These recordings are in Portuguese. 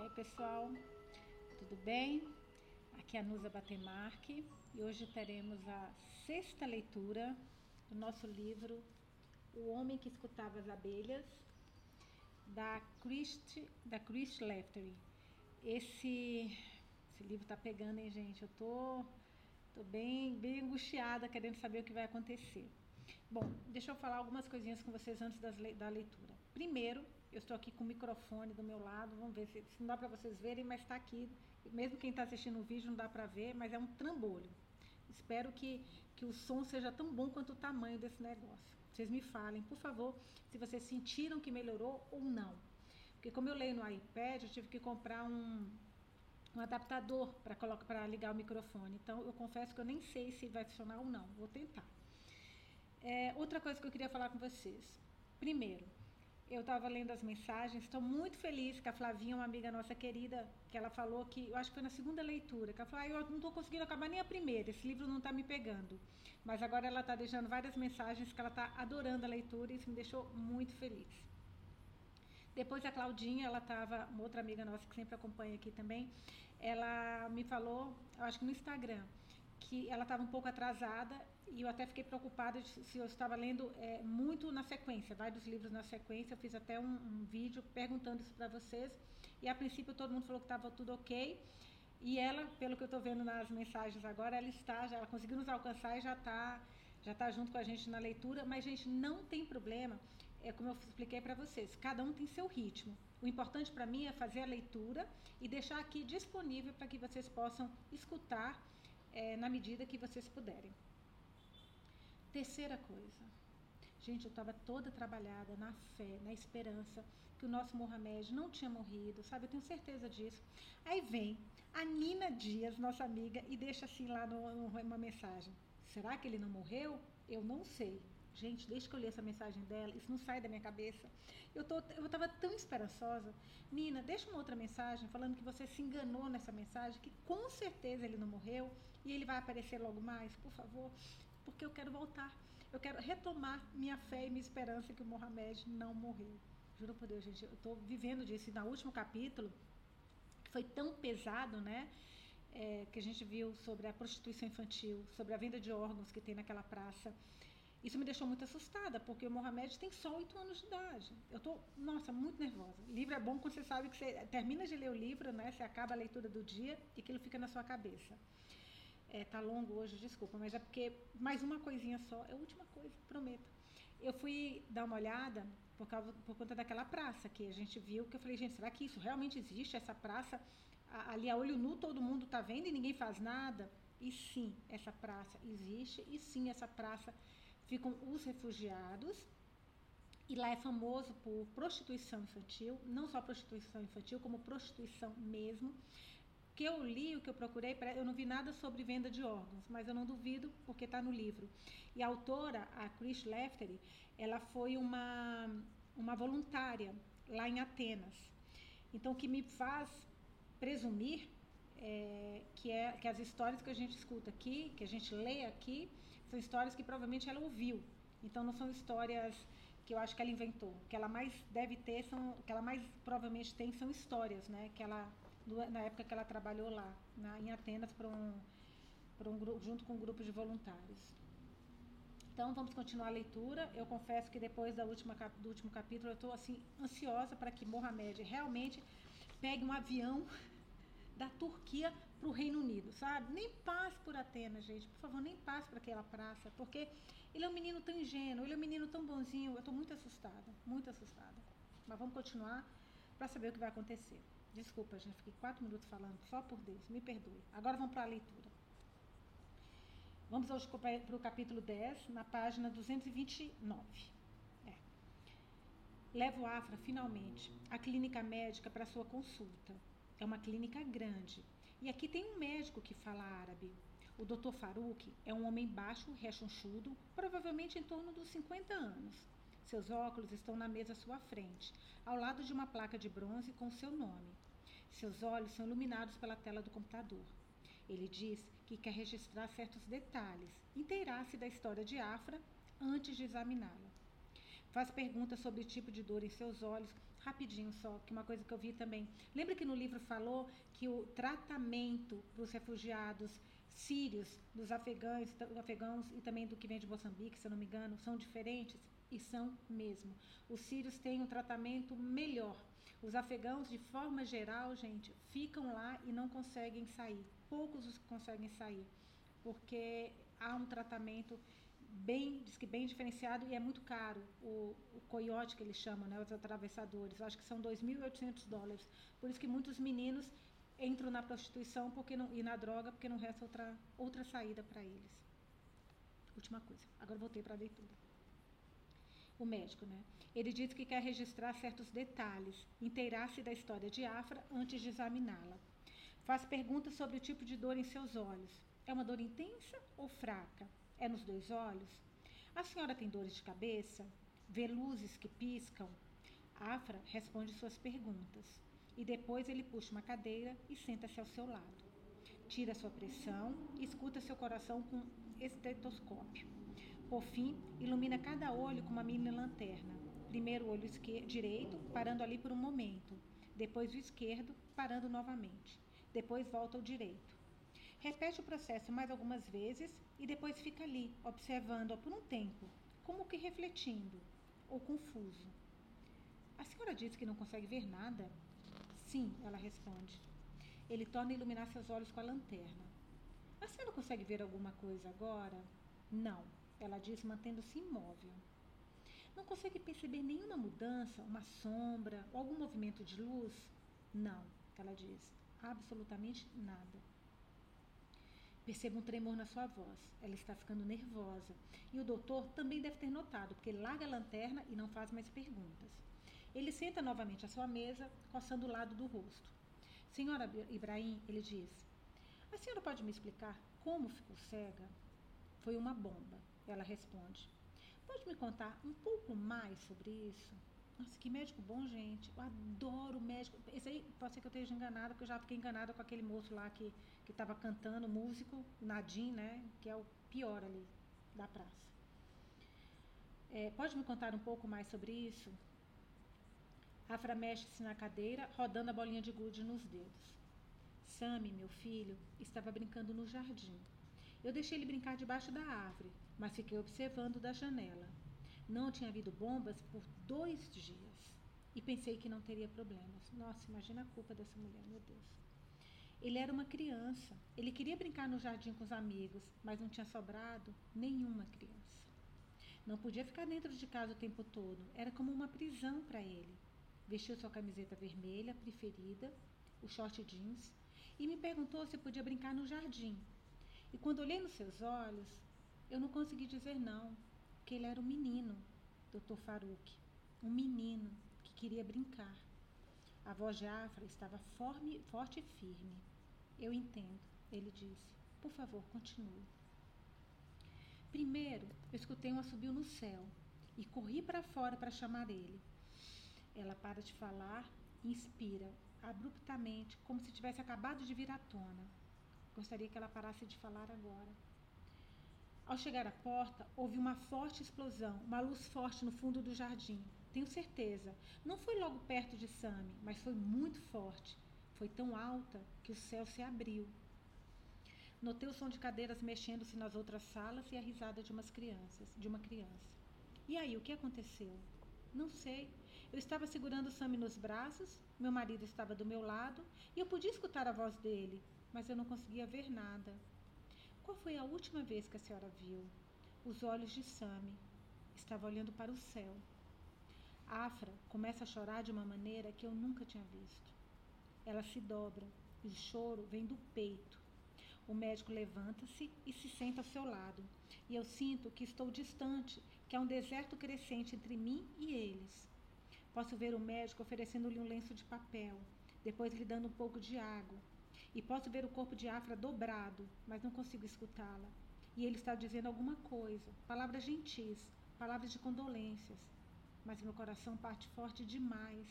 E aí, pessoal, tudo bem? Aqui é a Nusa Batemarque e hoje teremos a sexta leitura do nosso livro O Homem que Escutava as Abelhas, da Christ, da Chris Leftery. Esse, esse livro tá pegando, hein, gente? Eu tô, tô bem, bem angustiada, querendo saber o que vai acontecer. Bom, deixa eu falar algumas coisinhas com vocês antes das, da leitura. Primeiro, eu estou aqui com o microfone do meu lado, vamos ver se, se não dá para vocês verem, mas está aqui. Mesmo quem está assistindo o vídeo não dá para ver, mas é um trambolho. Espero que, que o som seja tão bom quanto o tamanho desse negócio. Vocês me falem, por favor, se vocês sentiram que melhorou ou não. Porque como eu leio no iPad, eu tive que comprar um, um adaptador para ligar o microfone. Então, eu confesso que eu nem sei se vai funcionar ou não. Vou tentar. É, outra coisa que eu queria falar com vocês. Primeiro, eu estava lendo as mensagens, estou muito feliz que a Flavinha, uma amiga nossa querida, que ela falou que, eu acho que foi na segunda leitura, que ela falou, ah, eu não estou conseguindo acabar nem a primeira, esse livro não está me pegando. Mas agora ela está deixando várias mensagens que ela está adorando a leitura e isso me deixou muito feliz. Depois a Claudinha, ela estava, uma outra amiga nossa que sempre acompanha aqui também, ela me falou, eu acho que no Instagram, que ela estava um pouco atrasada e eu até fiquei preocupada se eu estava lendo é, muito na sequência, vários livros na sequência. Eu fiz até um, um vídeo perguntando isso para vocês e a princípio todo mundo falou que estava tudo ok. E ela, pelo que eu estou vendo nas mensagens agora, ela está, já, ela conseguiu nos alcançar e já está já tá junto com a gente na leitura. Mas, gente, não tem problema. É como eu expliquei para vocês, cada um tem seu ritmo. O importante para mim é fazer a leitura e deixar aqui disponível para que vocês possam escutar é, na medida que vocês puderem. Terceira coisa. Gente, eu estava toda trabalhada na fé, na esperança que o nosso Mohamed não tinha morrido, sabe? Eu tenho certeza disso. Aí vem a Nina Dias, nossa amiga, e deixa assim lá no, uma mensagem: será que ele não morreu? Eu não sei. Gente, desde que eu li essa mensagem dela, isso não sai da minha cabeça. Eu tô, eu estava tão esperançosa. Nina, deixa uma outra mensagem falando que você se enganou nessa mensagem, que com certeza ele não morreu e ele vai aparecer logo mais, por favor, porque eu quero voltar. Eu quero retomar minha fé e minha esperança que o Mohamed não morreu. Juro por Deus, gente, eu estou vivendo disso. E no último capítulo, que foi tão pesado, né? É, que a gente viu sobre a prostituição infantil, sobre a venda de órgãos que tem naquela praça. Isso me deixou muito assustada, porque o Mohamed tem só oito anos de idade. Eu estou, nossa, muito nervosa. Livro é bom quando você sabe que você termina de ler o livro, né? Você acaba a leitura do dia e aquilo fica na sua cabeça. É, tá longo hoje, desculpa, mas é porque mais uma coisinha só, é a última coisa, prometo. Eu fui dar uma olhada por, causa, por conta daquela praça que a gente viu, que eu falei, gente, será que isso realmente existe? Essa praça, ali a olho nu todo mundo tá vendo e ninguém faz nada? E sim, essa praça existe, e sim, essa praça ficam os refugiados. E lá é famoso por prostituição infantil, não só prostituição infantil, como prostituição mesmo. Que eu li, o que eu procurei, eu não vi nada sobre venda de órgãos, mas eu não duvido porque está no livro. E a autora, a Chris Leftery, ela foi uma, uma voluntária lá em Atenas. Então, o que me faz presumir é, que, é, que as histórias que a gente escuta aqui, que a gente lê aqui, são histórias que provavelmente ela ouviu. Então não são histórias que eu acho que ela inventou. O que ela mais deve ter são, o que ela mais provavelmente tem são histórias, né? Que ela na época que ela trabalhou lá, na, em Atenas para um, para um junto com um grupo de voluntários. Então vamos continuar a leitura. Eu confesso que depois da última, do último capítulo eu estou assim ansiosa para que Mohamed realmente pegue um avião da Turquia para o Reino Unido, sabe? Nem passe por Atenas, gente, por favor, nem passe por aquela praça, porque ele é um menino tão ingênuo, ele é um menino tão bonzinho. Eu estou muito assustada, muito assustada. Mas vamos continuar para saber o que vai acontecer. Desculpa, gente, fiquei quatro minutos falando, só por Deus, me perdoe. Agora vamos para a leitura. Vamos hoje para o capítulo 10, na página 229. É. Levo Afra, finalmente, à clínica médica para sua consulta. É uma clínica grande. E aqui tem um médico que fala árabe. O Dr. Farouk é um homem baixo, rechonchudo, provavelmente em torno dos 50 anos. Seus óculos estão na mesa à sua frente, ao lado de uma placa de bronze com seu nome. Seus olhos são iluminados pela tela do computador. Ele diz que quer registrar certos detalhes, inteirar-se da história de Afra antes de examiná-la. Faz perguntas sobre o tipo de dor em seus olhos. Rapidinho só, que uma coisa que eu vi também. Lembra que no livro falou que o tratamento dos refugiados sírios, dos afegãos, afegãos e também do que vem de Moçambique, se eu não me engano, são diferentes? E são mesmo. Os sírios têm um tratamento melhor. Os afegãos, de forma geral, gente, ficam lá e não conseguem sair. Poucos os conseguem sair, porque há um tratamento bem, diz que bem diferenciado e é muito caro. O, o coiote que eles chamam, né, os atravessadores, acho que são 2.800 dólares. Por isso que muitos meninos entram na prostituição porque não, e na droga porque não resta outra, outra saída para eles. Última coisa. Agora voltei para a leitura. O médico, né? Ele diz que quer registrar certos detalhes, inteirar-se da história de Afra antes de examiná-la. Faz perguntas sobre o tipo de dor em seus olhos. É uma dor intensa ou fraca? É nos dois olhos? A senhora tem dores de cabeça? Vê luzes que piscam? Afra responde suas perguntas e depois ele puxa uma cadeira e senta-se ao seu lado. Tira sua pressão e escuta seu coração com estetoscópio. Por fim, ilumina cada olho com uma mini lanterna. Primeiro o olho direito, parando ali por um momento. Depois o esquerdo, parando novamente. Depois volta ao direito. Repete o processo mais algumas vezes e depois fica ali, observando-a por um tempo, como que refletindo ou confuso. A senhora diz que não consegue ver nada? Sim, ela responde. Ele torna a iluminar seus olhos com a lanterna. A senhora consegue ver alguma coisa agora? Não, ela diz, mantendo-se imóvel. Não consegue perceber nenhuma mudança, uma sombra ou algum movimento de luz? Não, ela diz, absolutamente nada. Percebo um tremor na sua voz. Ela está ficando nervosa. E o doutor também deve ter notado, porque larga a lanterna e não faz mais perguntas. Ele senta novamente à sua mesa, coçando o lado do rosto. Senhora Ibrahim, ele diz: A senhora pode me explicar como ficou cega? Foi uma bomba, ela responde. Pode me contar um pouco mais sobre isso? Nossa, que médico bom, gente. Eu adoro médico. Esse aí pode ser que eu esteja enganada, porque eu já fiquei enganada com aquele moço lá que estava cantando, músico, Nadim, né? Que é o pior ali da praça. É, pode me contar um pouco mais sobre isso? Afra mexe-se na cadeira, rodando a bolinha de gude nos dedos. Sammy, meu filho, estava brincando no jardim. Eu deixei ele brincar debaixo da árvore, mas fiquei observando da janela. Não tinha havido bombas por dois dias. E pensei que não teria problemas. Nossa, imagina a culpa dessa mulher, meu Deus. Ele era uma criança. Ele queria brincar no jardim com os amigos, mas não tinha sobrado nenhuma criança. Não podia ficar dentro de casa o tempo todo. Era como uma prisão para ele. Vestiu sua camiseta vermelha preferida, o short jeans, e me perguntou se podia brincar no jardim. E quando olhei nos seus olhos, eu não consegui dizer não, porque ele era um menino, Dr. Farouk. Um menino que queria brincar. A voz de Afra estava forme, forte e firme. Eu entendo, ele disse. Por favor, continue. Primeiro, eu escutei um assobio no céu e corri para fora para chamar ele. Ela para de falar e inspira abruptamente, como se tivesse acabado de vir à tona. Gostaria que ela parasse de falar agora. Ao chegar à porta, houve uma forte explosão, uma luz forte no fundo do jardim. Tenho certeza. Não foi logo perto de Sammy, mas foi muito forte. Foi tão alta que o céu se abriu. Notei o som de cadeiras mexendo-se nas outras salas e a risada de umas crianças, de uma criança. E aí, o que aconteceu? Não sei. Eu estava segurando Sammy nos braços, meu marido estava do meu lado e eu podia escutar a voz dele, mas eu não conseguia ver nada. Qual foi a última vez que a senhora viu? Os olhos de Sammy. Estava olhando para o céu. Afra começa a chorar de uma maneira que eu nunca tinha visto. Ela se dobra e o choro vem do peito. O médico levanta-se e se senta ao seu lado. E eu sinto que estou distante, que há um deserto crescente entre mim e eles. Posso ver o médico oferecendo-lhe um lenço de papel, depois lhe dando um pouco de água. E posso ver o corpo de Afra dobrado, mas não consigo escutá-la. E ele está dizendo alguma coisa, palavras gentis, palavras de condolências. Mas meu coração parte forte demais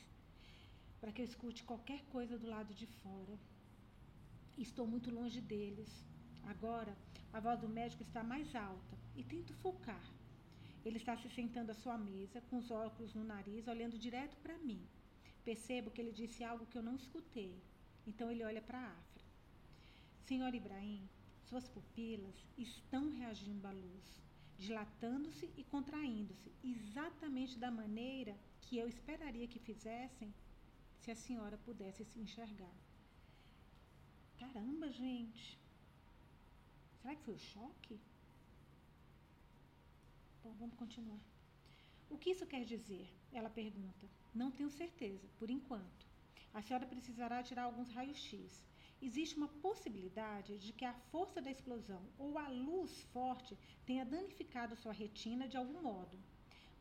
para que eu escute qualquer coisa do lado de fora. Estou muito longe deles. Agora, a voz do médico está mais alta e tento focar. Ele está se sentando à sua mesa, com os óculos no nariz, olhando direto para mim. Percebo que ele disse algo que eu não escutei. Então ele olha para Afra. Senhor Ibrahim, suas pupilas estão reagindo à luz, dilatando-se e contraindo-se, exatamente da maneira que eu esperaria que fizessem se a senhora pudesse se enxergar. Caramba, gente! Será que foi o choque? Bom, vamos continuar. O que isso quer dizer? Ela pergunta. Não tenho certeza, por enquanto. A senhora precisará tirar alguns raios-x. Existe uma possibilidade de que a força da explosão ou a luz forte tenha danificado sua retina de algum modo.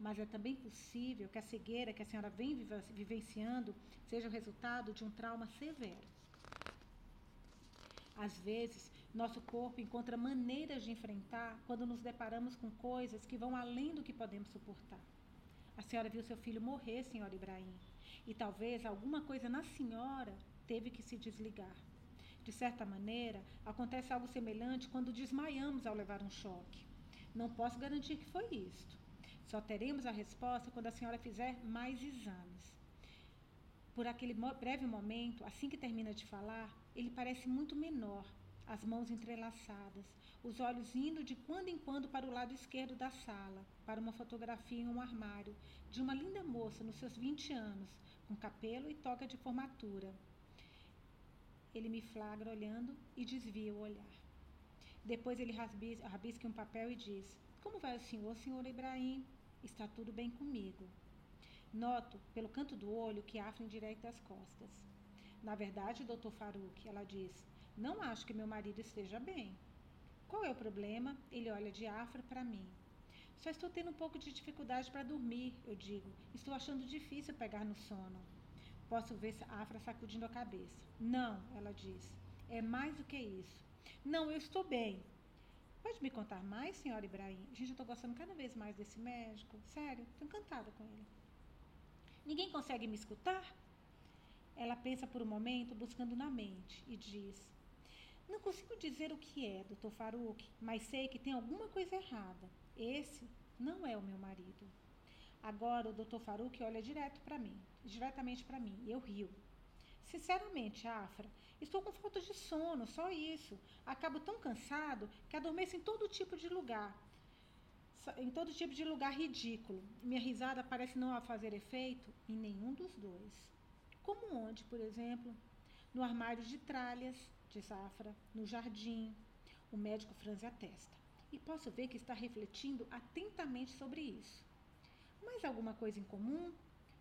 Mas é também possível que a cegueira que a senhora vem vivenciando seja o resultado de um trauma severo. Às vezes, nosso corpo encontra maneiras de enfrentar quando nos deparamos com coisas que vão além do que podemos suportar. A senhora viu seu filho morrer, senhora Ibrahim, e talvez alguma coisa na senhora teve que se desligar. De certa maneira, acontece algo semelhante quando desmaiamos ao levar um choque. Não posso garantir que foi isto. Só teremos a resposta quando a senhora fizer mais exames. Por aquele breve momento, assim que termina de falar, ele parece muito menor, as mãos entrelaçadas, os olhos indo de quando em quando para o lado esquerdo da sala, para uma fotografia em um armário, de uma linda moça nos seus 20 anos, com cabelo e toga de formatura. Ele me flagra olhando e desvia o olhar. Depois ele rabisca um papel e diz: Como vai o senhor, senhor Ibrahim? Está tudo bem comigo. Noto, pelo canto do olho, que Afra endireita as costas. Na verdade, doutor Farouk, ela diz, não acho que meu marido esteja bem. Qual é o problema? Ele olha de Afra para mim. Só estou tendo um pouco de dificuldade para dormir, eu digo. Estou achando difícil pegar no sono. Posso ver Afra sacudindo a cabeça. Não, ela diz. É mais do que isso. Não, eu estou bem. Pode me contar mais, senhora Ibrahim? Gente, eu estou gostando cada vez mais desse médico. Sério, estou encantada com ele. Ninguém consegue me escutar? Ela pensa por um momento, buscando na mente, e diz: não consigo dizer o que é, doutor Farouk, mas sei que tem alguma coisa errada. Esse não é o meu marido. Agora o doutor Farouk olha direto para mim, diretamente para mim, e eu rio. Sinceramente, Afra, estou com falta de sono, só isso. Acabo tão cansado que adormeço em todo tipo de lugar. Em todo tipo de lugar ridículo. Minha risada parece não fazer efeito em nenhum dos dois. Como onde, por exemplo? No armário de tralhas, de Zafra, no jardim. O médico franze a testa. E posso ver que está refletindo atentamente sobre isso. Mais alguma coisa em comum?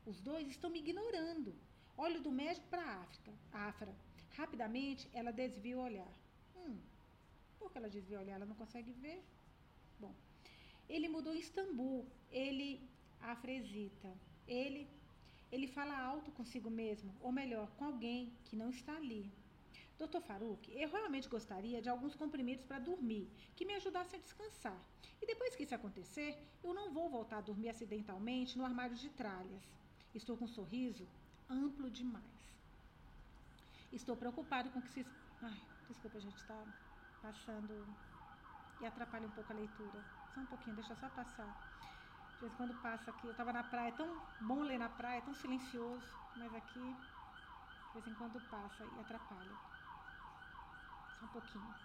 Os dois estão me ignorando. Olho do médico para a África. Afra. Rapidamente, ela desvia o olhar. Hum, por que ela desvia o olhar? Ela não consegue ver? Bom, ele mudou em Istambul. Ele, Afra hesita. Ele, ele fala alto consigo mesmo, ou melhor, com alguém que não está ali. Doutor Farouk, eu realmente gostaria de alguns comprimidos para dormir, que me ajudassem a descansar. E depois que isso acontecer, eu não vou voltar a dormir acidentalmente no armário de tralhas. Estou com um sorriso amplo demais. Estou preocupado com que se. Ai, desculpa, a gente está passando e atrapalha um pouco a leitura. Só um pouquinho, deixa só passar. De vez em quando passa aqui, eu estava na praia, é tão bom ler na praia, tão silencioso, mas aqui, de vez em quando passa e atrapalha. Só um pouquinho.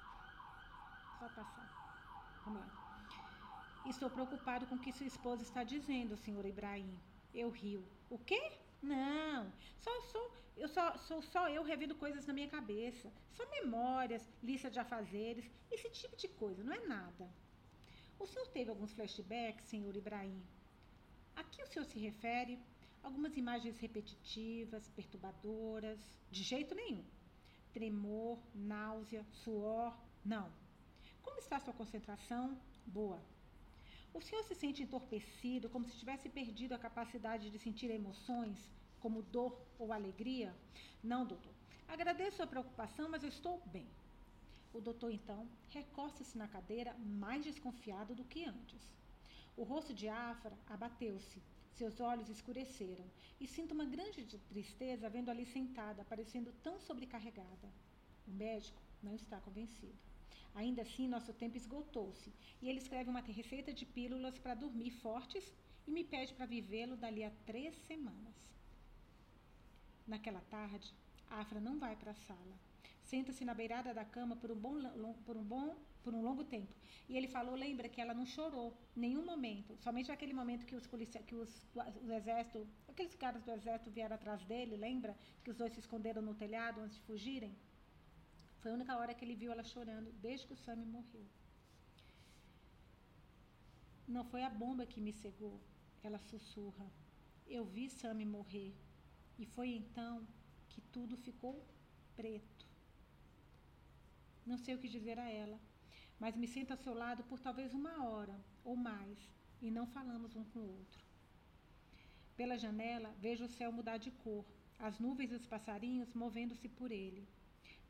Só passar. Vamos lá. Estou preocupado com o que sua esposa está dizendo, senhor Ibrahim. Eu rio. O quê? Não, só sou, eu só sou só eu revendo coisas na minha cabeça. Só memórias, lista de afazeres, esse tipo de coisa, não é nada. O senhor teve alguns flashbacks, senhor Ibrahim? A que o senhor se refere? Algumas imagens repetitivas, perturbadoras? De jeito nenhum tremor, náusea, suor? Não. Como está sua concentração? Boa. O senhor se sente entorpecido, como se tivesse perdido a capacidade de sentir emoções, como dor ou alegria? Não, doutor. Agradeço a preocupação, mas eu estou bem. O doutor, então, recosta-se na cadeira, mais desconfiado do que antes. O rosto de Afra abateu-se seus olhos escureceram e sinto uma grande tristeza vendo ali sentada, parecendo tão sobrecarregada. O médico não está convencido. Ainda assim, nosso tempo esgotou-se e ele escreve uma receita de pílulas para dormir fortes e me pede para vivê-lo dali a três semanas. Naquela tarde, Afra não vai para a sala. Senta-se na beirada da cama por um bom, por um bom por um longo tempo. E ele falou, lembra que ela não chorou nenhum momento, somente naquele momento que os policiais, que os, os exército, aqueles caras do exército vieram atrás dele, lembra que os dois se esconderam no telhado antes de fugirem? Foi a única hora que ele viu ela chorando desde que o Sammy morreu. Não foi a bomba que me cegou, ela sussurra. Eu vi Sammy morrer e foi então que tudo ficou preto. Não sei o que dizer a ela mas me sento ao seu lado por talvez uma hora ou mais e não falamos um com o outro. Pela janela, vejo o céu mudar de cor, as nuvens e os passarinhos movendo-se por ele.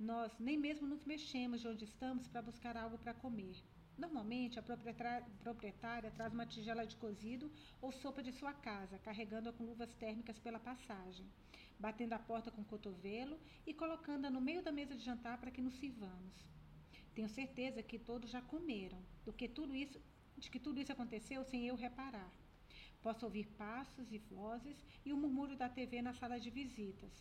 Nós nem mesmo nos mexemos de onde estamos para buscar algo para comer. Normalmente, a proprietária traz uma tigela de cozido ou sopa de sua casa, carregando-a com luvas térmicas pela passagem, batendo a porta com o cotovelo e colocando-a no meio da mesa de jantar para que nos sirvamos. Tenho certeza que todos já comeram, do que tudo isso, de que tudo isso aconteceu sem eu reparar. Posso ouvir passos e vozes e o murmúrio da TV na sala de visitas.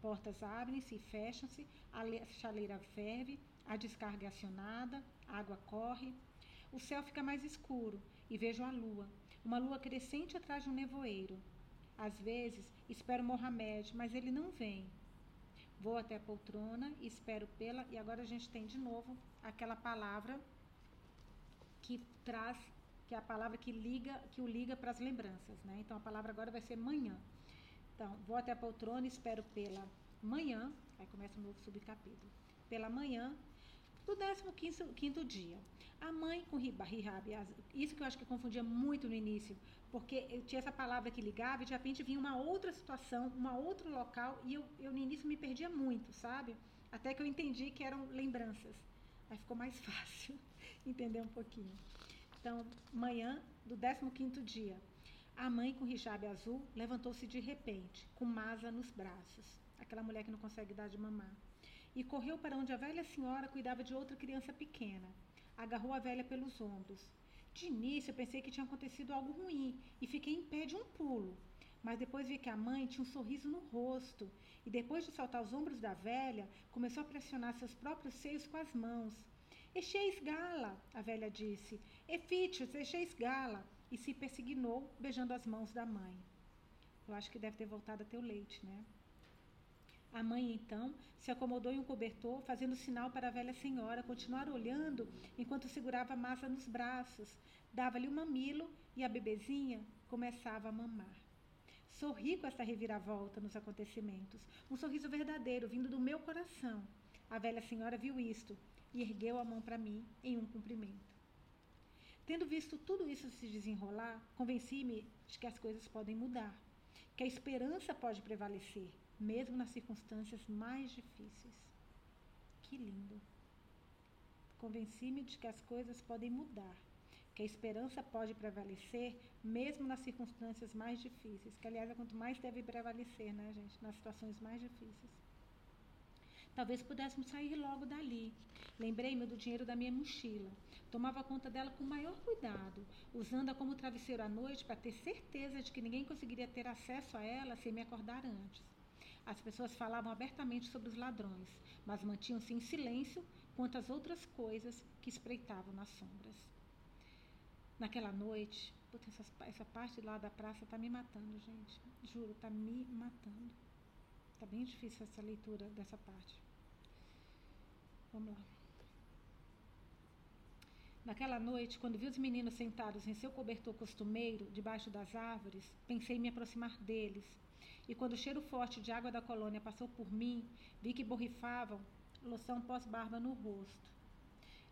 Portas abrem-se e fecham-se, a chaleira ferve, a descarga é acionada, a água corre. O céu fica mais escuro e vejo a lua, uma lua crescente atrás de um nevoeiro. Às vezes espero Mohamed, mas ele não vem. Vou até a poltrona e espero pela. E agora a gente tem de novo aquela palavra que traz, que é a palavra que liga, que o liga para as lembranças, né? Então a palavra agora vai ser manhã. Então, vou até a poltrona e espero pela manhã, aí começa um novo subcapítulo. Pela manhã do 15 quinto dia. A mãe com Rihab, isso que eu acho que confundia muito no início, porque tinha essa palavra que ligava e de repente vinha uma outra situação, um outro local, e eu, eu no início me perdia muito, sabe? Até que eu entendi que eram lembranças. Aí ficou mais fácil entender um pouquinho. Então, manhã do 15 dia. A mãe com hijab azul levantou-se de repente, com Masa nos braços, aquela mulher que não consegue dar de mamar, e correu para onde a velha senhora cuidava de outra criança pequena. Agarrou a velha pelos ombros. De início, eu pensei que tinha acontecido algo ruim e fiquei em pé de um pulo. Mas depois vi que a mãe tinha um sorriso no rosto e, depois de saltar os ombros da velha, começou a pressionar seus próprios seios com as mãos. Echeis gala, a velha disse. Efítios, echeis gala. E se persignou, beijando as mãos da mãe. Eu acho que deve ter voltado a ter o leite, né? A mãe, então, se acomodou em um cobertor, fazendo sinal para a velha senhora continuar olhando enquanto segurava a massa nos braços. Dava-lhe um mamilo e a bebezinha começava a mamar. Sorri com essa reviravolta nos acontecimentos, um sorriso verdadeiro vindo do meu coração. A velha senhora viu isto e ergueu a mão para mim em um cumprimento. Tendo visto tudo isso se desenrolar, convenci-me de que as coisas podem mudar, que a esperança pode prevalecer, mesmo nas circunstâncias mais difíceis. Que lindo! Convenci-me de que as coisas podem mudar, que a esperança pode prevalecer mesmo nas circunstâncias mais difíceis, que aliás é quanto mais deve prevalecer, né, gente, nas situações mais difíceis. Talvez pudéssemos sair logo dali. Lembrei-me do dinheiro da minha mochila. Tomava conta dela com maior cuidado, usando-a como travesseiro à noite para ter certeza de que ninguém conseguiria ter acesso a ela sem me acordar antes. As pessoas falavam abertamente sobre os ladrões, mas mantinham-se em silêncio quanto às outras coisas que espreitavam nas sombras. Naquela noite, essa, essa parte lá da praça tá me matando, gente. Juro, tá me matando. Tá bem difícil essa leitura dessa parte. Vamos lá. Naquela noite, quando vi os meninos sentados em seu cobertor costumeiro, debaixo das árvores, pensei em me aproximar deles. E quando o cheiro forte de água da colônia passou por mim, vi que borrifavam loção pós-barba no rosto.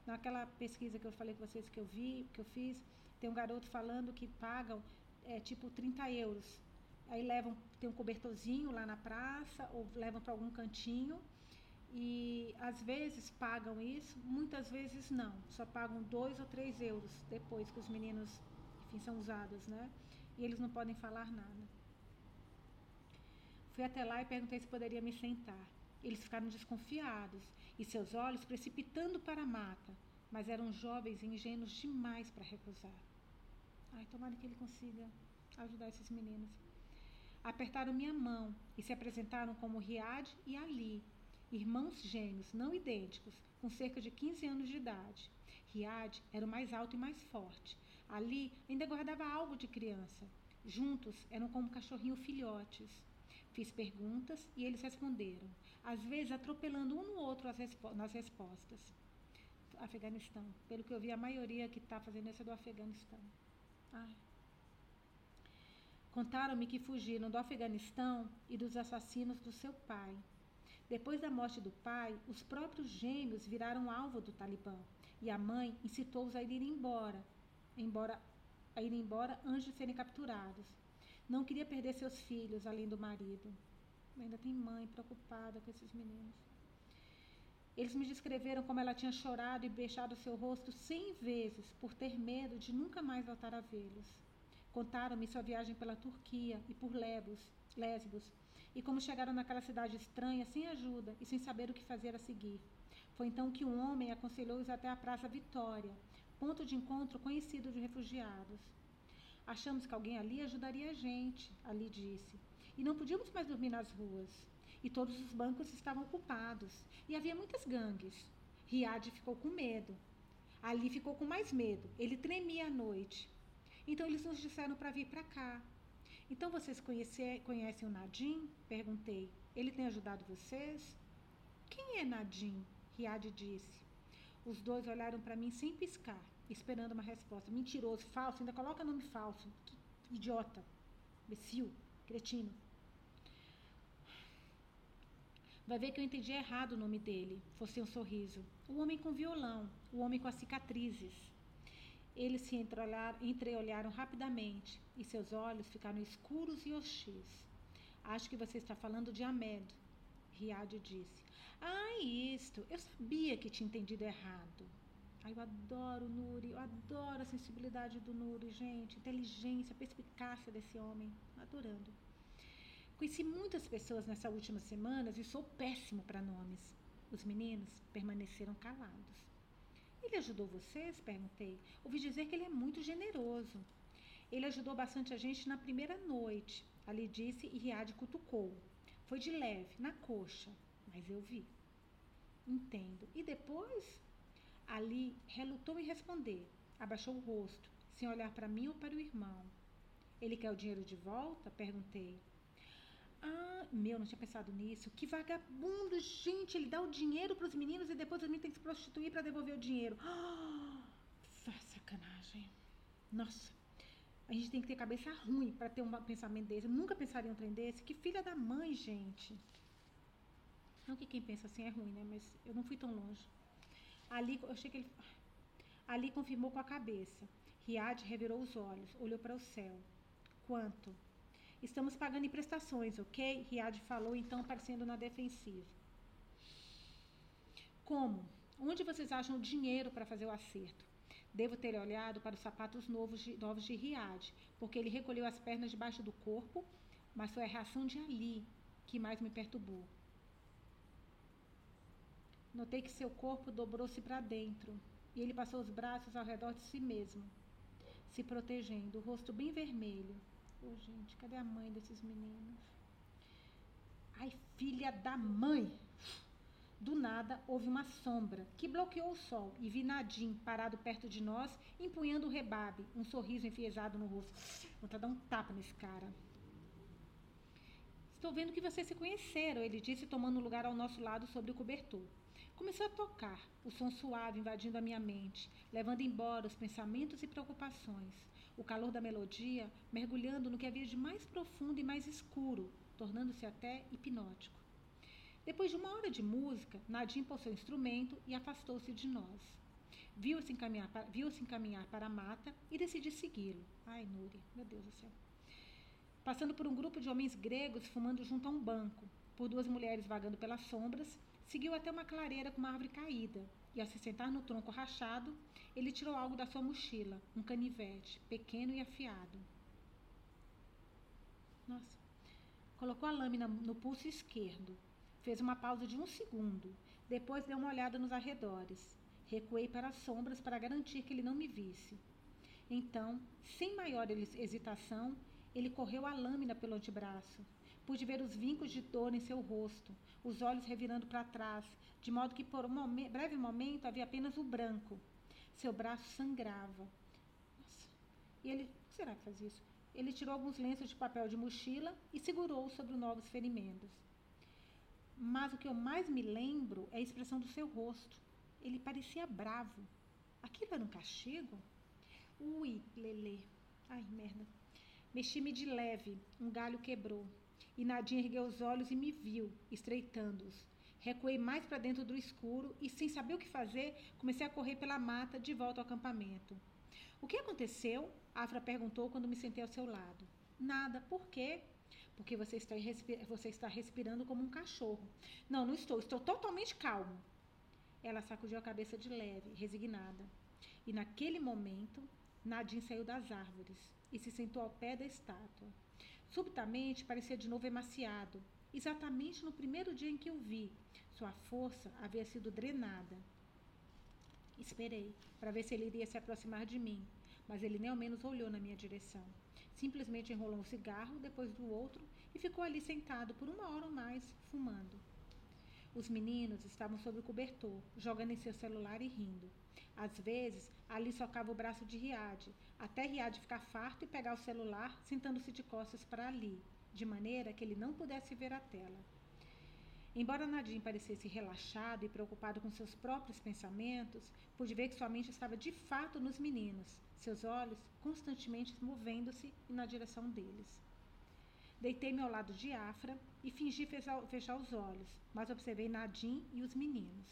Naquela pesquisa que eu falei com vocês que eu vi, que eu fiz, tem um garoto falando que pagam é, tipo 30 euros. Aí levam, tem um cobertorzinho lá na praça, ou levam para algum cantinho. E às vezes pagam isso, muitas vezes não. Só pagam 2 ou 3 euros depois que os meninos, enfim, são usados, né? E eles não podem falar nada. Fui até lá e perguntei se poderia me sentar. Eles ficaram desconfiados e seus olhos precipitando para a mata. mas eram jovens e ingênuos demais para recusar. Ai, tomara que ele consiga ajudar esses meninos. Apertaram minha mão e se apresentaram como Riad e Ali, irmãos gêmeos, não idênticos, com cerca de 15 anos de idade. Riad era o mais alto e mais forte. Ali ainda guardava algo de criança. Juntos eram como cachorrinho filhotes. Fiz perguntas e eles responderam, às vezes atropelando um no outro respo nas respostas. Afeganistão. Pelo que eu vi, a maioria que está fazendo isso é do Afeganistão. Contaram-me que fugiram do Afeganistão e dos assassinos do seu pai. Depois da morte do pai, os próprios gêmeos viraram alvo do Talibã e a mãe incitou-os a ir embora, embora a ir embora antes de serem capturados. Não queria perder seus filhos, além do marido. Ainda tem mãe preocupada com esses meninos. Eles me descreveram como ela tinha chorado e beijado seu rosto cem vezes por ter medo de nunca mais voltar a vê-los. Contaram-me sua viagem pela Turquia e por Lebos, Lesbos, e como chegaram naquela cidade estranha sem ajuda e sem saber o que fazer a seguir. Foi então que um homem aconselhou-os até a Praça Vitória, ponto de encontro conhecido de refugiados. Achamos que alguém ali ajudaria a gente, ali disse. E não podíamos mais dormir nas ruas. E todos os bancos estavam ocupados. E havia muitas gangues. Riad ficou com medo. Ali ficou com mais medo. Ele tremia à noite. Então eles nos disseram para vir para cá. Então vocês conhece, conhecem o Nadim? Perguntei. Ele tem ajudado vocês? Quem é Nadim? Riad disse. Os dois olharam para mim sem piscar, esperando uma resposta. Mentiroso, falso, ainda coloca nome falso. Que idiota, imbecil, cretino. Vai ver que eu entendi errado o nome dele. Fosse um sorriso. O homem com violão, o homem com as cicatrizes. Eles se entreolharam, rapidamente e seus olhos ficaram escuros e hostis. Acho que você está falando de Ahmed, Riad disse. Ah, isto. Eu sabia que tinha entendido errado. Ai, eu adoro o Nuri, eu adoro a sensibilidade do Nuri, gente. Inteligência, perspicácia desse homem. Adorando. Conheci muitas pessoas nessas últimas semanas e sou péssimo para nomes. Os meninos permaneceram calados. Ele ajudou vocês? Perguntei. Ouvi dizer que ele é muito generoso. Ele ajudou bastante a gente na primeira noite. Ali disse e Riad cutucou. Foi de leve, na coxa, mas eu vi. Entendo. E depois? Ali relutou em responder. Abaixou o rosto, sem olhar para mim ou para o irmão. Ele quer o dinheiro de volta? Perguntei. Ah, meu, não tinha pensado nisso. Que vagabundo, gente. Ele dá o dinheiro para os meninos e depois os meninos têm que se prostituir para devolver o dinheiro. Ah, sacanagem. Nossa. A gente tem que ter cabeça ruim para ter um pensamento desse. Eu nunca pensaria em um trem desse. Que filha da mãe, gente. Não que quem pensa assim é ruim, né? Mas eu não fui tão longe. Ali, eu achei que ele. Ali confirmou com a cabeça. Riad revirou os olhos, olhou para o céu. Quanto? Estamos pagando em prestações, ok? Riad falou, então, parecendo na defensiva. Como? Onde vocês acham dinheiro para fazer o acerto? Devo ter olhado para os sapatos novos de, novos de Riad, porque ele recolheu as pernas debaixo do corpo, mas foi a reação de Ali que mais me perturbou. Notei que seu corpo dobrou-se para dentro e ele passou os braços ao redor de si mesmo, se protegendo, o rosto bem vermelho. Oh, gente, cadê a mãe desses meninos? Ai, filha da mãe! Do nada, houve uma sombra que bloqueou o sol e vi Nadim parado perto de nós, empunhando o rebabe, um sorriso enfiesado no rosto. Vou dar um tapa nesse cara. Estou vendo que vocês se conheceram, ele disse, tomando lugar ao nosso lado sobre o cobertor. Começou a tocar, o som suave invadindo a minha mente, levando embora os pensamentos e preocupações o calor da melodia mergulhando no que havia de mais profundo e mais escuro, tornando-se até hipnótico. Depois de uma hora de música, Nadim pôs seu instrumento e afastou-se de nós. Viu-se encaminhar, viu encaminhar para a mata e decidi segui-lo. Ai, Núria, meu Deus do céu. Passando por um grupo de homens gregos fumando junto a um banco, por duas mulheres vagando pelas sombras, seguiu até uma clareira com uma árvore caída, e ao se sentar no tronco rachado, ele tirou algo da sua mochila, um canivete, pequeno e afiado. Nossa. Colocou a lâmina no pulso esquerdo. Fez uma pausa de um segundo. Depois deu uma olhada nos arredores. Recuei para as sombras para garantir que ele não me visse. Então, sem maior hesitação, ele correu a lâmina pelo antebraço. Pude ver os vincos de dor em seu rosto, os olhos revirando para trás, de modo que por um breve momento havia apenas o branco. Seu braço sangrava. Nossa. E ele, que será que faz isso? Ele tirou alguns lenços de papel de mochila e segurou sobre os novos ferimentos. Mas o que eu mais me lembro é a expressão do seu rosto. Ele parecia bravo. Aquilo era um castigo? Ui, Lelê. Ai, merda. Mexi-me de leve, um galho quebrou. E Nadine ergueu os olhos e me viu, estreitando-os. Recuei mais para dentro do escuro e, sem saber o que fazer, comecei a correr pela mata de volta ao acampamento. O que aconteceu? Afra perguntou quando me sentei ao seu lado. Nada. Por quê? Porque você está, você está respirando como um cachorro. Não, não estou. Estou totalmente calmo. Ela sacudiu a cabeça de leve, resignada. E naquele momento, Nadine saiu das árvores e se sentou ao pé da estátua. Subitamente parecia de novo emaciado, exatamente no primeiro dia em que o vi. Sua força havia sido drenada. Esperei para ver se ele iria se aproximar de mim, mas ele nem ao menos olhou na minha direção. Simplesmente enrolou um cigarro depois do outro e ficou ali sentado por uma hora ou mais, fumando. Os meninos estavam sob o cobertor, jogando em seu celular e rindo. Às vezes, ali socava o braço de Riad, até Riad ficar farto e pegar o celular, sentando-se de costas para ali, de maneira que ele não pudesse ver a tela. Embora Nadim parecesse relaxado e preocupado com seus próprios pensamentos, pude ver que sua mente estava de fato nos meninos, seus olhos constantemente movendo-se na direção deles. Deitei-me ao lado de Afra e fingi fechar os olhos, mas observei Nadim e os meninos.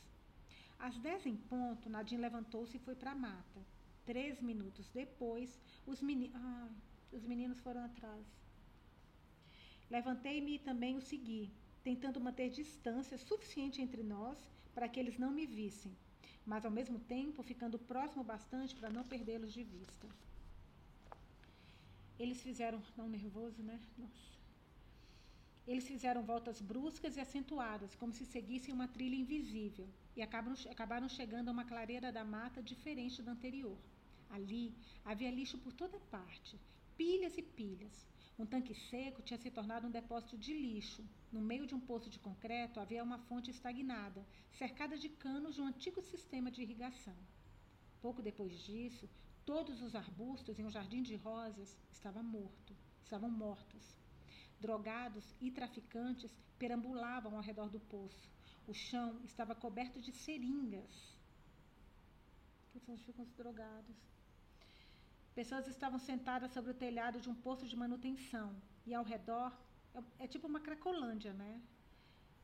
Às dez em ponto, Nadim levantou-se e foi para a mata. Três minutos depois, os, meni ah, os meninos foram atrás. Levantei-me e também o segui, tentando manter distância suficiente entre nós para que eles não me vissem, mas ao mesmo tempo ficando próximo bastante para não perdê-los de vista. Eles fizeram. Não, nervoso, né? Nossa. Eles fizeram voltas bruscas e acentuadas, como se seguissem uma trilha invisível, e acabaram chegando a uma clareira da mata diferente da anterior. Ali havia lixo por toda parte, pilhas e pilhas. Um tanque seco tinha se tornado um depósito de lixo. No meio de um poço de concreto havia uma fonte estagnada, cercada de canos de um antigo sistema de irrigação. Pouco depois disso, todos os arbustos em um jardim de rosas estavam mortos, estavam mortos. Drogados e traficantes perambulavam ao redor do poço. O chão estava coberto de seringas. Onde ficam os drogados? Pessoas estavam sentadas sobre o telhado de um posto de manutenção. E ao redor, é, é tipo uma cracolândia, né?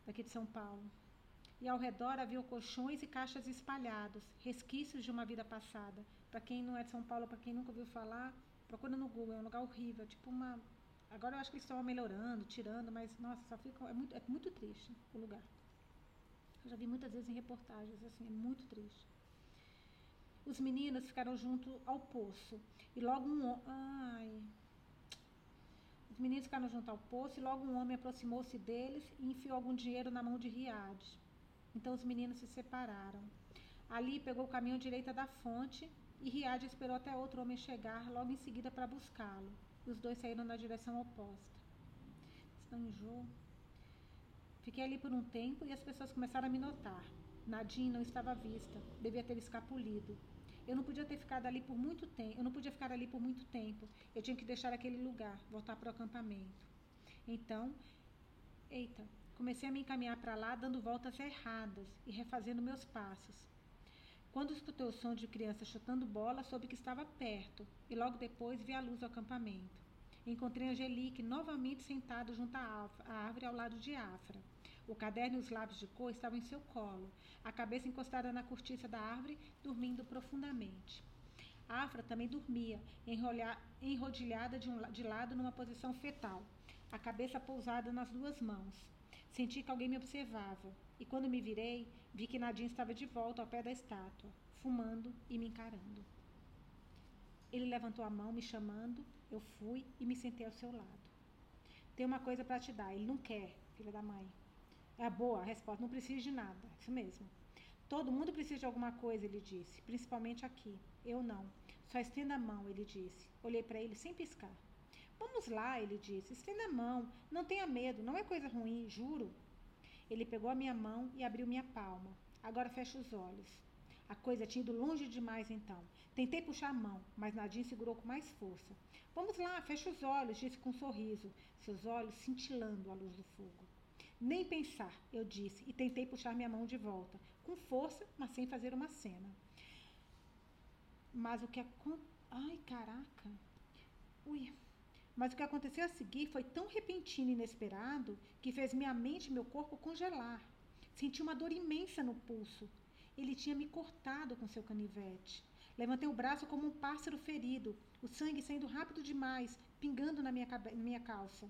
Daqui de São Paulo. E ao redor havia colchões e caixas espalhados, resquícios de uma vida passada. Para quem não é de São Paulo, para quem nunca ouviu falar, procura no Google, é um lugar horrível, é tipo uma Agora eu acho que eles estão melhorando, tirando, mas nossa, só fica. É muito, é muito triste o lugar. Eu já vi muitas vezes em reportagens, assim, é muito triste. Os meninos ficaram junto ao poço. E logo um. Os meninos ficaram junto ao poço e logo um homem aproximou-se deles e enfiou algum dinheiro na mão de Riad. Então os meninos se separaram. Ali pegou o caminho direita da fonte e Riad esperou até outro homem chegar logo em seguida para buscá-lo os dois saíram na direção oposta. Estão enjoo. Fiquei ali por um tempo e as pessoas começaram a me notar. Nadine não estava à vista, devia ter escapulido. Eu não podia ter ficado ali por muito tempo. Eu não podia ficar ali por muito tempo. Eu tinha que deixar aquele lugar, voltar para o acampamento. Então, eita, comecei a me encaminhar para lá, dando voltas erradas e refazendo meus passos. Quando escutei o som de criança chutando bola, soube que estava perto e logo depois vi a luz do acampamento. Encontrei Angelique novamente sentada junto à árvore ao lado de Afra. O caderno e os lápis de cor estavam em seu colo, a cabeça encostada na cortiça da árvore, dormindo profundamente. Afra também dormia, enrodilhada de, um, de lado numa posição fetal, a cabeça pousada nas duas mãos. Senti que alguém me observava, e quando me virei, vi que Nadim estava de volta ao pé da estátua, fumando e me encarando. Ele levantou a mão, me chamando, eu fui e me sentei ao seu lado. Tem uma coisa para te dar. Ele não quer, filha da mãe. É boa a resposta, não precisa de nada. Isso mesmo. Todo mundo precisa de alguma coisa, ele disse, principalmente aqui. Eu não. Só estenda a mão, ele disse. Olhei para ele sem piscar. Vamos lá, ele disse. Estenda a mão. Não tenha medo, não é coisa ruim, juro. Ele pegou a minha mão e abriu minha palma. Agora fecha os olhos. A coisa tinha ido longe demais então. Tentei puxar a mão, mas Nadine segurou com mais força. Vamos lá, fecha os olhos, disse com um sorriso, seus olhos cintilando à luz do fogo. Nem pensar, eu disse, e tentei puxar minha mão de volta, com força, mas sem fazer uma cena. Mas o que aconteceu. Ai, caraca! Ui! Mas o que aconteceu a seguir foi tão repentino e inesperado que fez minha mente e meu corpo congelar. Senti uma dor imensa no pulso. Ele tinha me cortado com seu canivete. Levantei o braço como um pássaro ferido, o sangue saindo rápido demais, pingando na minha, na minha calça.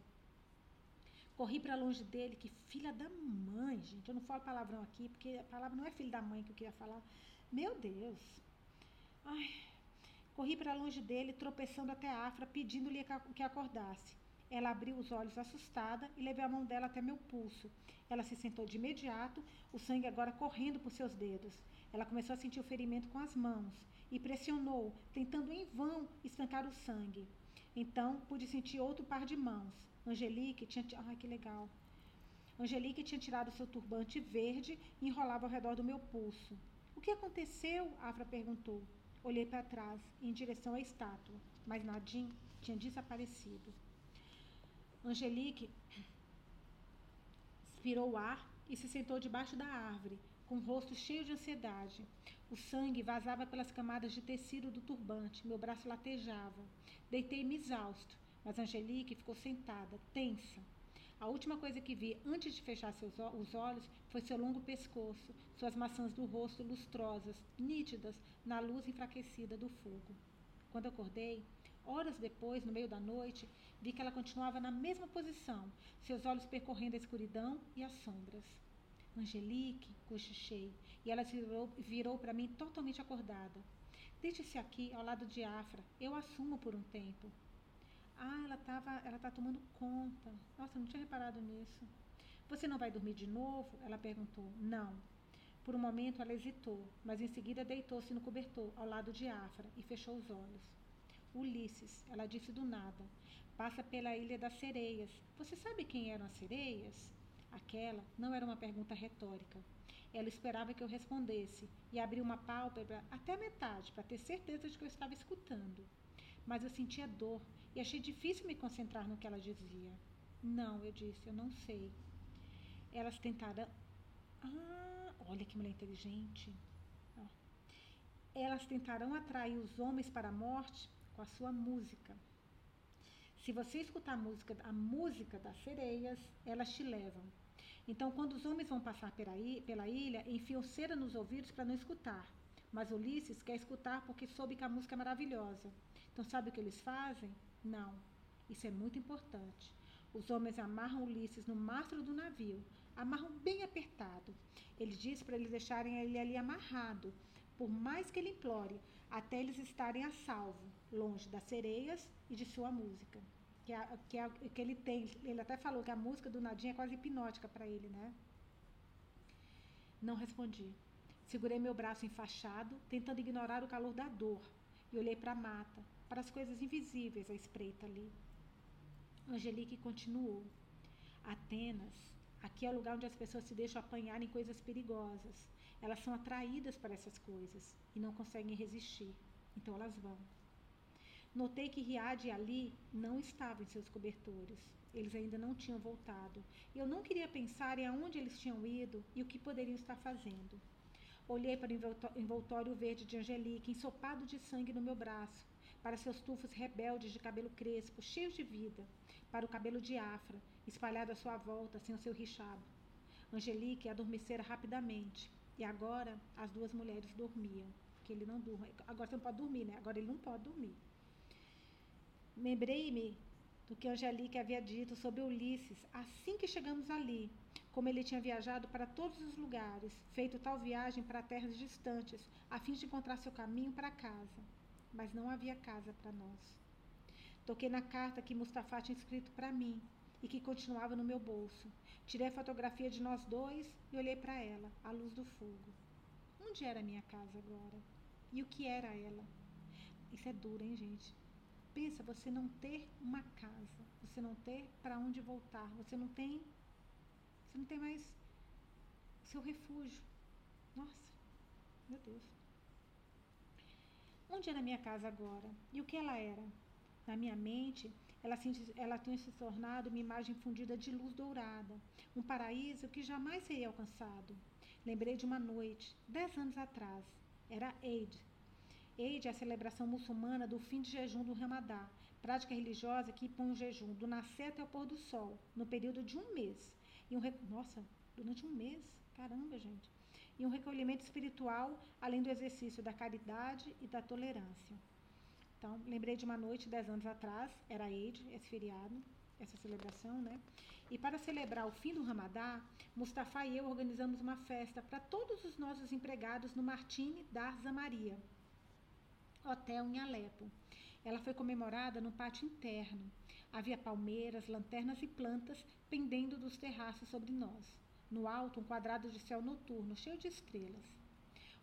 Corri para longe dele, que filha da mãe, gente. Eu não falo palavrão aqui, porque a palavra não é filho da mãe que eu queria falar. Meu Deus. Ai. Corri para longe dele, tropeçando até a Afra, pedindo-lhe que acordasse. Ela abriu os olhos assustada e levei a mão dela até meu pulso. Ela se sentou de imediato, o sangue agora correndo por seus dedos. Ela começou a sentir o ferimento com as mãos e pressionou, tentando em vão estancar o sangue. Então pude sentir outro par de mãos. Angelique tinha. Ai, que legal! Angelique tinha tirado seu turbante verde e enrolava ao redor do meu pulso. O que aconteceu? Afra perguntou. Olhei para trás, em direção à estátua, mas Nadim tinha desaparecido. Angelique expirou o ar e se sentou debaixo da árvore, com o rosto cheio de ansiedade. O sangue vazava pelas camadas de tecido do turbante, meu braço latejava. Deitei-me exausto, mas Angelique ficou sentada, tensa. A última coisa que vi antes de fechar seus, os olhos foi seu longo pescoço, suas maçãs do rosto lustrosas, nítidas na luz enfraquecida do fogo. Quando acordei, horas depois, no meio da noite, vi que ela continuava na mesma posição, seus olhos percorrendo a escuridão e as sombras. Angelique, cochichei, e ela virou, virou para mim totalmente acordada. Deite-se aqui, ao lado de Afra. Eu assumo por um tempo. Ah, ela estava, ela tá tomando conta. Nossa, não tinha reparado nisso. Você não vai dormir de novo? Ela perguntou. Não. Por um momento ela hesitou, mas em seguida deitou-se no cobertor, ao lado de Afra, e fechou os olhos. Ulisses, ela disse do nada, passa pela Ilha das Sereias. Você sabe quem eram as sereias? Aquela não era uma pergunta retórica. Ela esperava que eu respondesse e abriu uma pálpebra até a metade para ter certeza de que eu estava escutando. Mas eu sentia dor e achei difícil me concentrar no que ela dizia. Não, eu disse, eu não sei. Elas tentaram. Ah, olha que mulher inteligente. Elas tentarão atrair os homens para a morte com a sua música. Se você escutar a música, a música das sereias, elas te levam. Então, quando os homens vão passar pela ilha, enfiam cera nos ouvidos para não escutar. Mas Ulisses quer escutar porque soube que a música é maravilhosa. Então, sabe o que eles fazem? Não. Isso é muito importante. Os homens amarram Ulisses no mastro do navio, amarram bem apertado. Ele diz para eles deixarem ele ali amarrado, por mais que ele implore, até eles estarem a salvo, longe das sereias e de sua música que, a, que, a, que ele tem. Ele até falou que a música do Nadinha é quase hipnótica para ele, né? Não respondi. Segurei meu braço enfaixado, tentando ignorar o calor da dor, e olhei para a mata, para as coisas invisíveis à espreita ali. Angelique continuou. Atenas, aqui é o lugar onde as pessoas se deixam apanhar em coisas perigosas. Elas são atraídas para essas coisas e não conseguem resistir. Então elas vão. Notei que Riad e Ali não estavam em seus cobertores. Eles ainda não tinham voltado. Eu não queria pensar em aonde eles tinham ido e o que poderiam estar fazendo. Olhei para o envoltório verde de Angelique, ensopado de sangue no meu braço, para seus tufos rebeldes de cabelo crespo, cheios de vida, para o cabelo de Afra, espalhado à sua volta, sem o seu richado. Angelique adormecera rapidamente, e agora as duas mulheres dormiam. Que ele não durma. Agora você não pode dormir, né? Agora ele não pode dormir. Lembrei-me do que Angelique havia dito sobre Ulisses assim que chegamos ali, como ele tinha viajado para todos os lugares, feito tal viagem para terras distantes, a fim de encontrar seu caminho para casa. Mas não havia casa para nós. Toquei na carta que Mustafa tinha escrito para mim e que continuava no meu bolso. Tirei a fotografia de nós dois e olhei para ela, à luz do fogo. Onde era a minha casa agora? E o que era ela? Isso é duro, hein, gente? Pensa você não ter uma casa, você não ter para onde voltar, você não tem você não tem mais seu refúgio. Nossa, meu Deus. Onde era a minha casa agora? E o que ela era? Na minha mente, ela, ela tinha se tornado uma imagem fundida de luz dourada, um paraíso que jamais seria alcançado. Lembrei de uma noite, dez anos atrás. Era Eid. Eid é a celebração muçulmana do fim de jejum do Ramadá, prática religiosa que impõe o jejum do nascer até o pôr do sol, no período de um mês. E um, nossa, durante um mês? Caramba, gente. E um recolhimento espiritual, além do exercício da caridade e da tolerância. Então, lembrei de uma noite, dez anos atrás, era Eid, esse feriado, essa celebração, né? E para celebrar o fim do Ramadá, Mustafa e eu organizamos uma festa para todos os nossos empregados no Martini da Maria, hotel em Alepo. Ela foi comemorada no pátio interno. Havia palmeiras, lanternas e plantas pendendo dos terraços sobre nós. No alto, um quadrado de céu noturno, cheio de estrelas.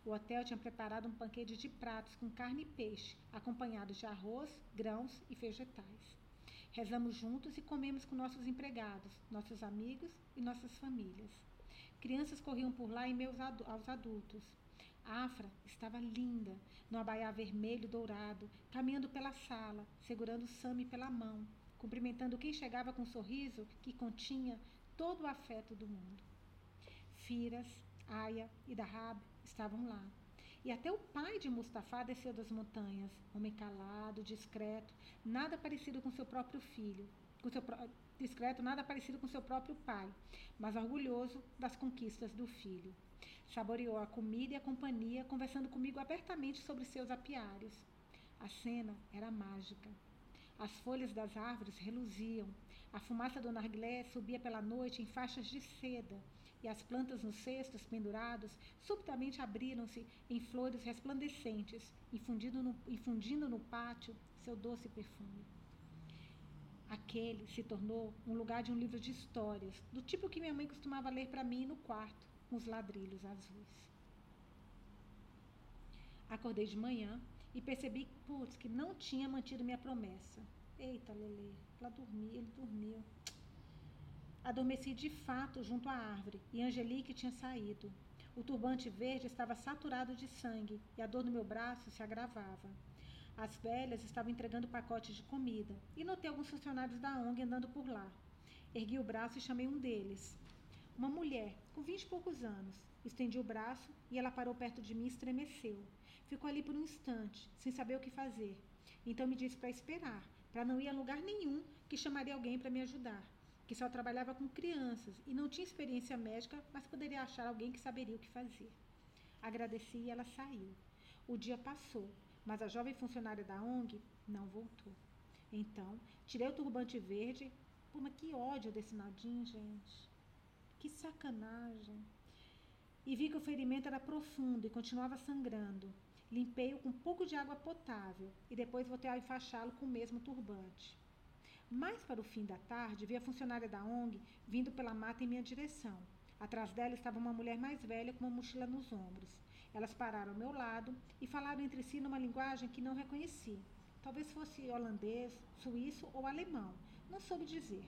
O hotel tinha preparado um banquete de pratos com carne e peixe, acompanhados de arroz, grãos e vegetais. Rezamos juntos e comemos com nossos empregados, nossos amigos e nossas famílias. Crianças corriam por lá em meus aos adultos. Afra estava linda, no abaiá vermelho dourado, caminhando pela sala, segurando Sami pela mão, cumprimentando quem chegava com um sorriso que continha todo o afeto do mundo. Firas, Aya e Dahab estavam lá. E até o pai de Mustafa desceu das montanhas, homem calado, discreto, nada parecido com seu próprio filho, com seu discreto, nada parecido com seu próprio pai, mas orgulhoso das conquistas do filho. Saboreou a comida e a companhia, conversando comigo abertamente sobre seus apiários. A cena era mágica. As folhas das árvores reluziam. A fumaça do narguilé subia pela noite em faixas de seda, e as plantas nos cestos pendurados subitamente abriram-se em flores resplandecentes, infundindo no, infundindo no pátio seu doce perfume. Aquele se tornou um lugar de um livro de histórias, do tipo que minha mãe costumava ler para mim no quarto, com os ladrilhos azuis. Acordei de manhã e percebi putz, que não tinha mantido minha promessa. Eita, Lele, ela dormiu, ele dormiu. Adormeci de fato junto à árvore e Angelique tinha saído. O turbante verde estava saturado de sangue e a dor no meu braço se agravava. As velhas estavam entregando pacotes de comida e notei alguns funcionários da ONG andando por lá. Ergui o braço e chamei um deles. Uma mulher, com vinte e poucos anos. Estendi o braço e ela parou perto de mim e estremeceu. Ficou ali por um instante, sem saber o que fazer. Então me disse para esperar, para não ir a lugar nenhum que chamaria alguém para me ajudar que só trabalhava com crianças e não tinha experiência médica, mas poderia achar alguém que saberia o que fazer. Agradeci e ela saiu. O dia passou, mas a jovem funcionária da ONG não voltou. Então, tirei o turbante verde. Pô, mas que ódio desse Nadim, gente. Que sacanagem. E vi que o ferimento era profundo e continuava sangrando. Limpei-o com um pouco de água potável e depois voltei a enfaixá-lo com o mesmo turbante. Mais para o fim da tarde, vi a funcionária da ONG vindo pela mata em minha direção. Atrás dela estava uma mulher mais velha com uma mochila nos ombros. Elas pararam ao meu lado e falaram entre si numa linguagem que não reconheci. Talvez fosse holandês, suíço ou alemão. Não soube dizer.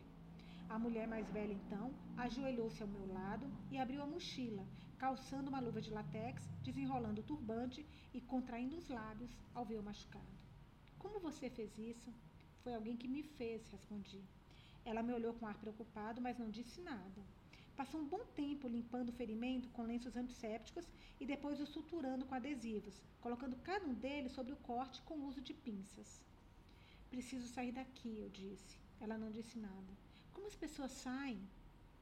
A mulher mais velha, então, ajoelhou-se ao meu lado e abriu a mochila, calçando uma luva de latex, desenrolando o turbante e contraindo os lábios ao ver o machucado. Como você fez isso? Foi alguém que me fez, respondi. Ela me olhou com ar preocupado, mas não disse nada. Passou um bom tempo limpando o ferimento com lenços antissépticos e depois o suturando com adesivos, colocando cada um deles sobre o corte com o uso de pinças. Preciso sair daqui, eu disse. Ela não disse nada. Como as pessoas saem?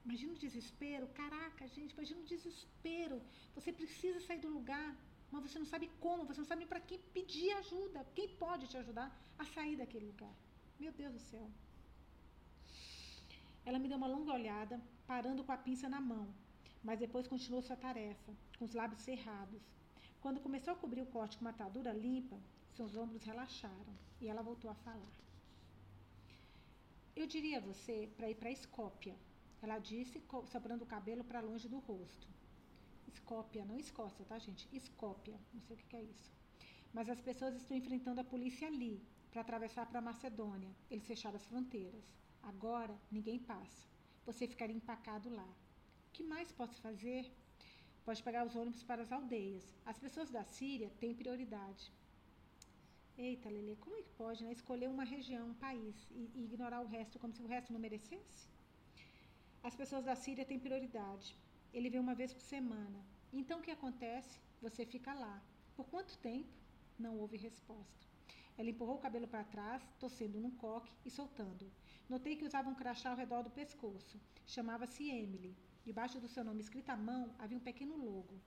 Imagina o desespero. Caraca, gente, imagina o desespero. Você precisa sair do lugar, mas você não sabe como, você não sabe para quem pedir ajuda. Quem pode te ajudar a sair daquele lugar? Meu Deus do céu. Ela me deu uma longa olhada, parando com a pinça na mão, mas depois continuou sua tarefa, com os lábios cerrados. Quando começou a cobrir o corte com uma atadura limpa, seus ombros relaxaram e ela voltou a falar. Eu diria a você para ir para Escópia, ela disse, sobrando o cabelo para longe do rosto. Escópia, não Escócia, tá, gente? Escópia, não sei o que é isso. Mas as pessoas estão enfrentando a polícia ali para atravessar para a Macedônia. Eles fecharam as fronteiras. Agora ninguém passa. Você ficaria empacado lá. O que mais posso fazer? Pode pegar os ônibus para as aldeias. As pessoas da Síria têm prioridade. Eita, Lele, como é que pode né, escolher uma região, um país e, e ignorar o resto como se o resto não merecesse? As pessoas da Síria têm prioridade. Ele vem uma vez por semana. Então o que acontece? Você fica lá. Por quanto tempo? Não houve resposta. Ela empurrou o cabelo para trás, torcendo num coque e soltando. Notei que usava um crachá ao redor do pescoço. Chamava-se Emily. Debaixo do seu nome escrito à mão havia um pequeno logo.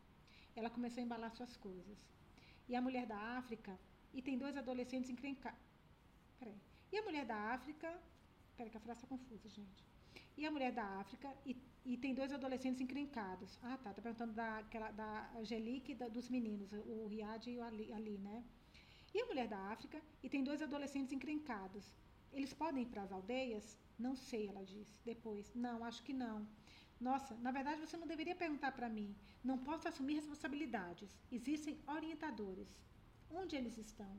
Ela começou a embalar suas coisas. E a mulher da África e tem dois adolescentes encrencados. Peraí. E a mulher da África. Peraí, que a frase está confusa, gente. E a mulher da África e, e tem dois adolescentes encrencados. Ah, tá. Tá perguntando da, aquela, da Angelique e da, dos meninos, o Riad e o Ali, Ali, né? E a mulher da África e tem dois adolescentes encrencados. Eles podem ir para as aldeias? Não sei, ela disse. Depois, não, acho que não. Nossa, na verdade você não deveria perguntar para mim. Não posso assumir responsabilidades. Existem orientadores. Onde eles estão?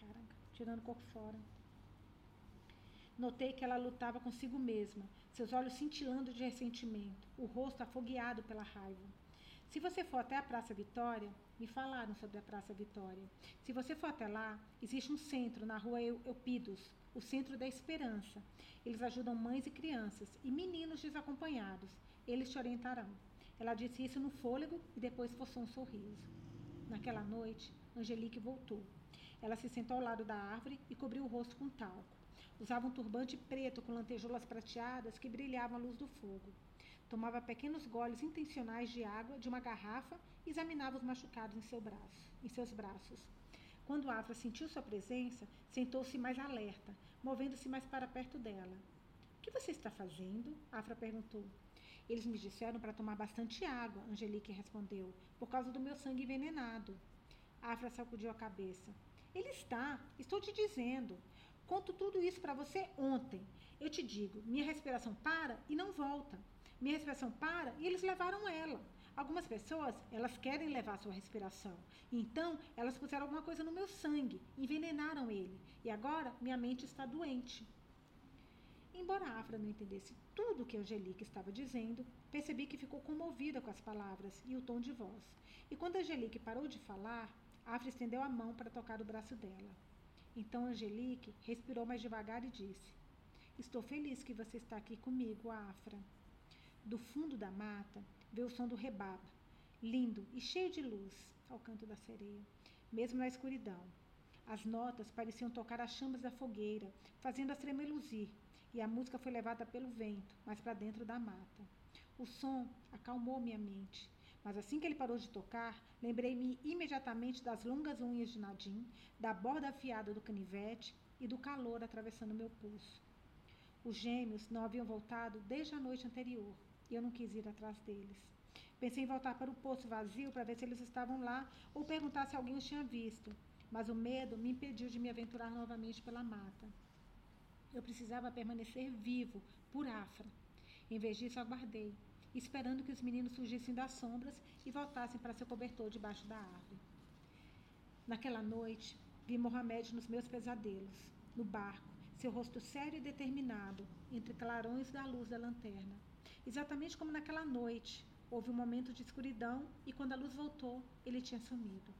Caraca, tirando o corpo fora. Notei que ela lutava consigo mesma, seus olhos cintilando de ressentimento, o rosto afogueado pela raiva. Se você for até a Praça Vitória, me falaram sobre a Praça Vitória. Se você for até lá, existe um centro na rua Eupidos, o Centro da Esperança. Eles ajudam mães e crianças e meninos desacompanhados. Eles te orientarão. Ela disse isso no fôlego e depois forçou um sorriso. Naquela noite, Angelique voltou. Ela se sentou ao lado da árvore e cobriu o rosto com talco. Usava um turbante preto com lantejoulas prateadas que brilhavam à luz do fogo. Tomava pequenos goles intencionais de água de uma garrafa e examinava os machucados em, seu braço, em seus braços. Quando Afra sentiu sua presença, sentou-se mais alerta, movendo-se mais para perto dela. O que você está fazendo? Afra perguntou. Eles me disseram para tomar bastante água, Angelique respondeu, por causa do meu sangue envenenado. Afra sacudiu a cabeça. Ele está, estou te dizendo. Conto tudo isso para você ontem. Eu te digo, minha respiração para e não volta. Minha respiração para e eles levaram ela. Algumas pessoas, elas querem levar sua respiração. Então, elas puseram alguma coisa no meu sangue, envenenaram ele. E agora, minha mente está doente. Embora Afra não entendesse tudo o que Angelique estava dizendo, percebi que ficou comovida com as palavras e o tom de voz. E quando Angelique parou de falar, Afra estendeu a mão para tocar o braço dela. Então Angelique respirou mais devagar e disse: Estou feliz que você está aqui comigo, Afra. Do fundo da mata veio o som do rebaba, lindo e cheio de luz, ao canto da sereia, mesmo na escuridão. As notas pareciam tocar as chamas da fogueira, fazendo-as tremeluzir, e a música foi levada pelo vento, mais para dentro da mata. O som acalmou minha mente, mas assim que ele parou de tocar, lembrei-me imediatamente das longas unhas de Nadim, da borda afiada do canivete e do calor atravessando meu pulso. Os gêmeos não haviam voltado desde a noite anterior e eu não quis ir atrás deles. Pensei em voltar para o poço vazio para ver se eles estavam lá ou perguntar se alguém os tinha visto, mas o medo me impediu de me aventurar novamente pela mata. Eu precisava permanecer vivo, por Afra. Em vez disso, aguardei, esperando que os meninos surgissem das sombras e voltassem para seu cobertor debaixo da árvore. Naquela noite, vi Mohamed nos meus pesadelos, no barco, seu rosto sério e determinado, entre clarões da luz da lanterna. Exatamente como naquela noite, houve um momento de escuridão e quando a luz voltou, ele tinha sumido.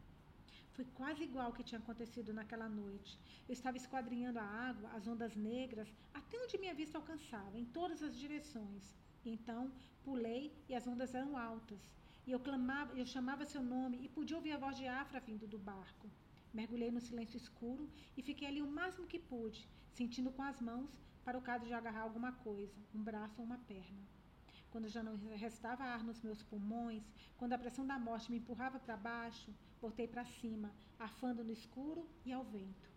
Foi quase igual ao que tinha acontecido naquela noite. Eu estava esquadrinhando a água, as ondas negras, até onde minha vista alcançava, em todas as direções. Então pulei e as ondas eram altas. E eu clamava, eu chamava seu nome e podia ouvir a voz de Afra vindo do barco. Mergulhei no silêncio escuro e fiquei ali o máximo que pude, sentindo com as mãos para o caso de agarrar alguma coisa, um braço ou uma perna quando já não restava ar nos meus pulmões, quando a pressão da morte me empurrava para baixo, voltei para cima, arfando no escuro e ao vento.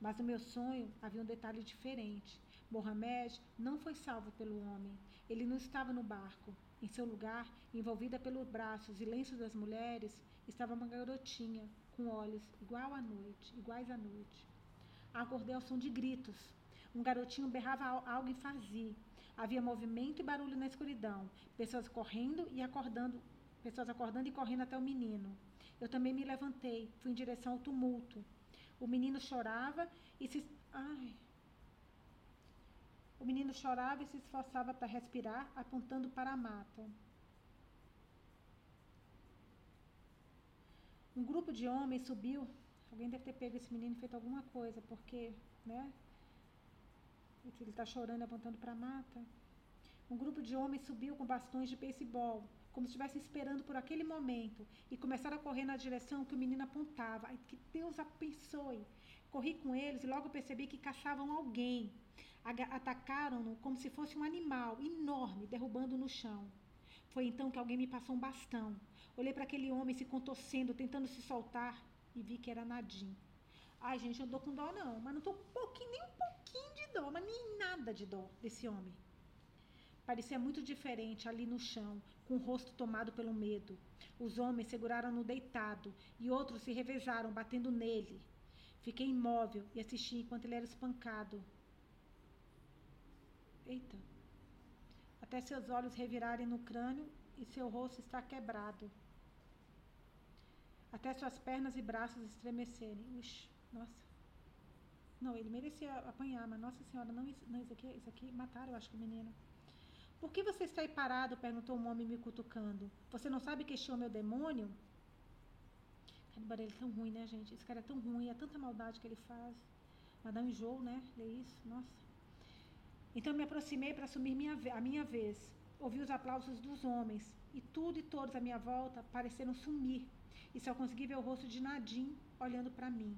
Mas no meu sonho havia um detalhe diferente. Mohamed não foi salvo pelo homem. Ele não estava no barco. Em seu lugar, envolvida pelos braços e lenços das mulheres, estava uma garotinha com olhos igual à noite, iguais à noite. Acordei ao som de gritos. Um garotinho berrava algo em fazi. Havia movimento e barulho na escuridão, pessoas correndo e acordando, pessoas acordando e correndo até o menino. Eu também me levantei, fui em direção ao tumulto. O menino chorava e se ai. O menino chorava e se esforçava para respirar, apontando para a mata. Um grupo de homens subiu. Alguém deve ter pego esse menino e feito alguma coisa, porque, né? Ele está chorando, apontando para a mata. Um grupo de homens subiu com bastões de beisebol, como se estivessem esperando por aquele momento, e começaram a correr na direção que o menino apontava. Ai, que Deus abençoe! Corri com eles e logo percebi que caçavam alguém. Atacaram-no como se fosse um animal enorme, derrubando no chão. Foi então que alguém me passou um bastão. Olhei para aquele homem se contorcendo, tentando se soltar, e vi que era Nadim. Ai, gente, eu não dou com dó, não, mas não estou um pouquinho, nem um pouquinho dó, mas nem nada de dó desse homem. Parecia muito diferente ali no chão, com o rosto tomado pelo medo. Os homens seguraram-no deitado e outros se revezaram, batendo nele. Fiquei imóvel e assisti enquanto ele era espancado. Eita! Até seus olhos revirarem no crânio e seu rosto está quebrado. Até suas pernas e braços estremecerem. Ux, nossa. Não, ele merecia apanhar, mas Nossa Senhora, não, isso, não, isso aqui, isso aqui mataram, eu acho que o menino. Por que você está aí parado? perguntou um homem me cutucando. Você não sabe que este homem é o demônio? Cara, ele é tão ruim, né, gente? Esse cara é tão ruim, é tanta maldade que ele faz. Mas dá um enjoo, né? Ler isso, nossa. Então me aproximei para assumir minha, a minha vez. Ouvi os aplausos dos homens, e tudo e todos à minha volta pareceram sumir, e só consegui ver o rosto de Nadim olhando para mim.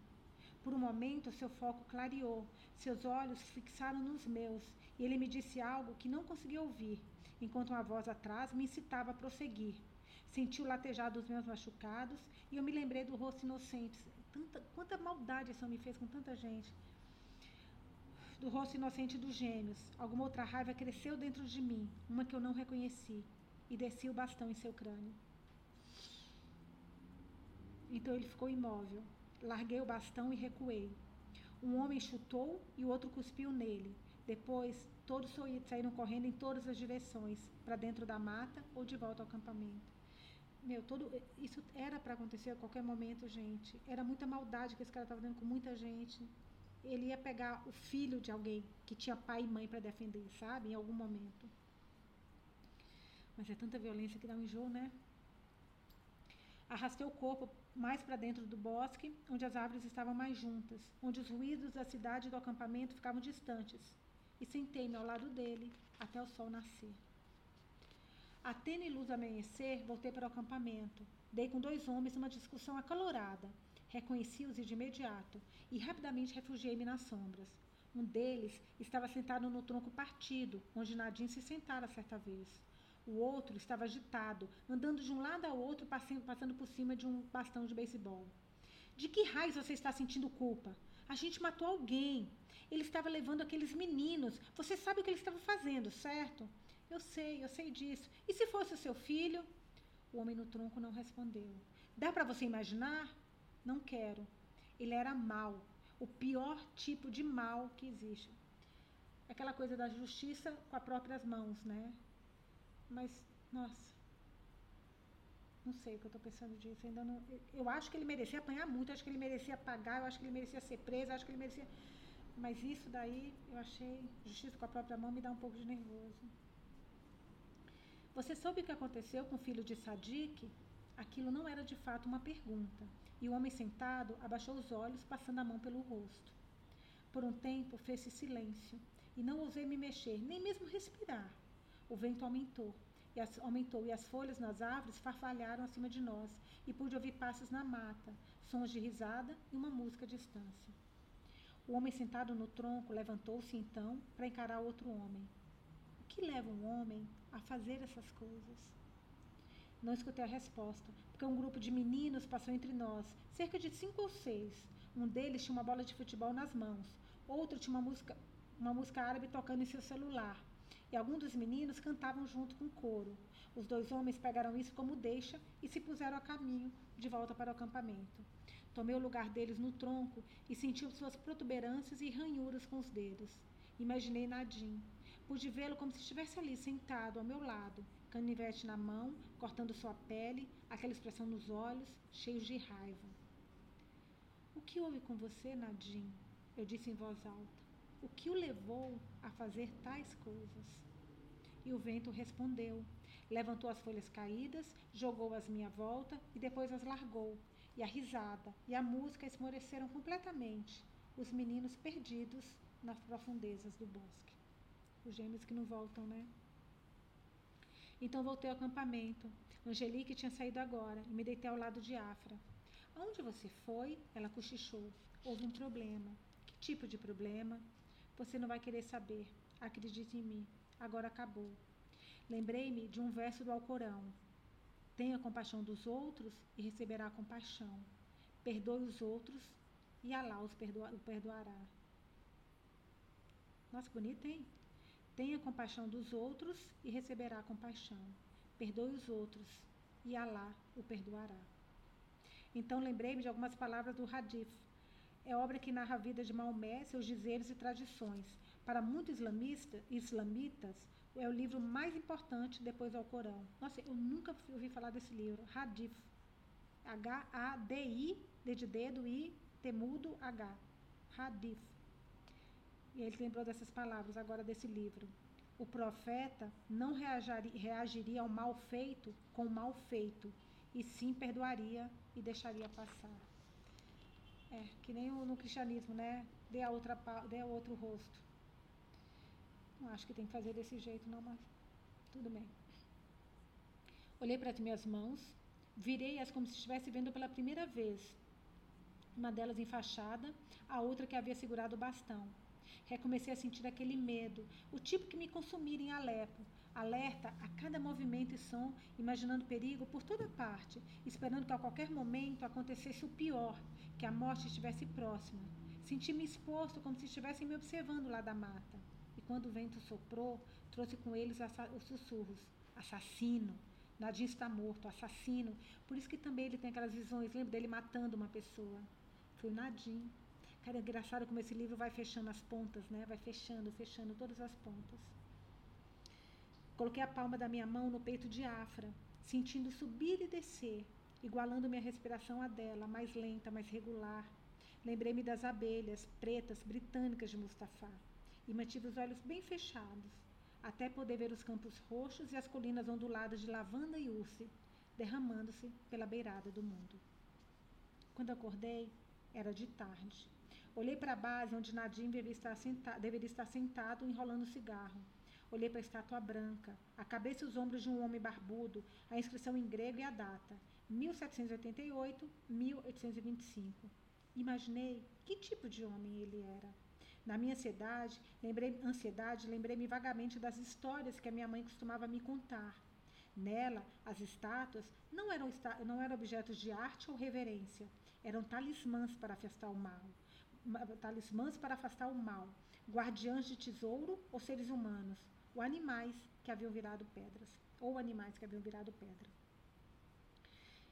Por um momento, seu foco clareou, seus olhos fixaram nos meus, e ele me disse algo que não consegui ouvir, enquanto uma voz atrás me incitava a prosseguir. Senti o latejar dos meus machucados e eu me lembrei do rosto inocente. Tanta, quanta maldade esse homem fez com tanta gente do rosto inocente dos gêmeos. Alguma outra raiva cresceu dentro de mim, uma que eu não reconheci, e desci o bastão em seu crânio. Então ele ficou imóvel. Larguei o bastão e recuei. Um homem chutou e o outro cuspiu nele. Depois, todos saíram correndo em todas as direções, para dentro da mata ou de volta ao acampamento. Meu, todo, isso era para acontecer a qualquer momento, gente. Era muita maldade que esse cara estava dando com muita gente ele ia pegar o filho de alguém que tinha pai e mãe para defender, sabe? Em algum momento. Mas é tanta violência que dá um enjoo, né? Arrastei o corpo mais para dentro do bosque, onde as árvores estavam mais juntas, onde os ruídos da cidade e do acampamento ficavam distantes, e sentei-me ao lado dele até o sol nascer. A tênue luz amanhecer, voltei para o acampamento. Dei com dois homens uma discussão acalorada, Reconheci-os de imediato e rapidamente refugiei-me nas sombras. Um deles estava sentado no tronco partido, onde Nadim se sentara certa vez. O outro estava agitado, andando de um lado ao outro, passando por cima de um bastão de beisebol. De que raios você está sentindo culpa? A gente matou alguém. Ele estava levando aqueles meninos. Você sabe o que ele estava fazendo, certo? Eu sei, eu sei disso. E se fosse o seu filho? O homem no tronco não respondeu. Dá para você imaginar? Não quero. Ele era mal, o pior tipo de mal que existe. Aquela coisa da justiça com as próprias mãos, né? Mas, nossa. Não sei o que eu estou pensando disso. Ainda não, eu acho que ele merecia apanhar muito, acho que ele merecia pagar, eu acho que ele merecia ser preso, acho que ele merecia. Mas isso daí eu achei justiça com a própria mão me dá um pouco de nervoso. Você soube o que aconteceu com o filho de Sadiq? Aquilo não era de fato uma pergunta. E o homem sentado abaixou os olhos, passando a mão pelo rosto. Por um tempo fez-se silêncio, e não ousei me mexer, nem mesmo respirar. O vento aumentou, e as, aumentou, e as folhas nas árvores farfalharam acima de nós, e pude ouvir passos na mata, sons de risada e uma música à distância. O homem sentado no tronco levantou-se então para encarar outro homem. O que leva um homem a fazer essas coisas? Não escutei a resposta, porque um grupo de meninos passou entre nós, cerca de cinco ou seis. Um deles tinha uma bola de futebol nas mãos, outro tinha uma música, uma música árabe tocando em seu celular. E alguns dos meninos cantavam junto com o coro. Os dois homens pegaram isso como deixa e se puseram a caminho de volta para o acampamento. Tomei o lugar deles no tronco e senti suas protuberâncias e ranhuras com os dedos. Imaginei Nadim. Pude vê-lo como se estivesse ali, sentado ao meu lado, canivete na mão, cortando sua pele, aquela expressão nos olhos, cheios de raiva. O que houve com você, Nadim? Eu disse em voz alta. O que o levou a fazer tais coisas? E o vento respondeu. Levantou as folhas caídas, jogou-as minha volta e depois as largou. E a risada e a música esmoreceram completamente os meninos perdidos nas profundezas do bosque. Os gêmeos que não voltam, né? Então voltei ao acampamento. Angelique tinha saído agora e me deitei ao lado de Afra. Aonde você foi? Ela cochichou. Houve um problema. Que tipo de problema? Você não vai querer saber. Acredite em mim. Agora acabou. Lembrei-me de um verso do Alcorão. Tenha compaixão dos outros e receberá compaixão. Perdoe os outros e Alá os perdoa, o perdoará. Nossa, bonito, hein? Tenha compaixão dos outros e receberá compaixão. Perdoe os outros e Alá o perdoará. Então lembrei-me de algumas palavras do Hadith. É obra que narra a vida de Maomé, seus dizeres e tradições. Para muitos islamistas, islamitas, é o livro mais importante depois do Alcorão. Nossa, eu nunca ouvi falar desse livro. Hadith. H-A-D-I, D de dedo, I, temudo, H. Hadith. E ele lembrou dessas palavras agora desse livro. O profeta não reagiria ao mal feito com o mal feito, e sim perdoaria e deixaria passar. É, que nem no cristianismo, né? Dê a outra dê a outro rosto. Não acho que tem que fazer desse jeito, não, mas tudo bem. Olhei para as minhas mãos, virei-as como se estivesse vendo pela primeira vez. Uma delas enfaixada, a outra que havia segurado o bastão. Recomecei a sentir aquele medo, o tipo que me consumira em Alepo, alerta a cada movimento e som, imaginando perigo por toda parte, esperando que a qualquer momento acontecesse o pior, que a morte estivesse próxima. Senti-me exposto como se estivessem me observando lá da mata. Quando o vento soprou, trouxe com eles os sussurros: assassino. Nadinho está morto, assassino. Por isso que também ele tem aquelas visões, lembra dele matando uma pessoa. Foi o Nadim. Cara, é engraçado como esse livro vai fechando as pontas, né? Vai fechando, fechando todas as pontas. Coloquei a palma da minha mão no peito de Afra, sentindo subir e descer, igualando minha respiração à dela, mais lenta, mais regular. Lembrei-me das abelhas pretas britânicas de Mustafá e mantive os olhos bem fechados, até poder ver os campos roxos e as colinas onduladas de lavanda e urse, derramando-se pela beirada do mundo. Quando acordei, era de tarde. Olhei para a base onde Nadim deveria estar, sentado, deveria estar sentado enrolando cigarro. Olhei para a estátua branca, a cabeça e os ombros de um homem barbudo, a inscrição em grego e a data, 1788-1825. Imaginei que tipo de homem ele era. Na minha ansiedade, lembrei, ansiedade, lembrei-me vagamente das histórias que a minha mãe costumava me contar. Nela, as estátuas não eram, não eram objetos de arte ou reverência, eram talismãs para afastar o mal. Talismãs para afastar o mal, guardiãs de tesouro ou seres humanos, ou animais que haviam virado pedras, ou animais que haviam virado pedra.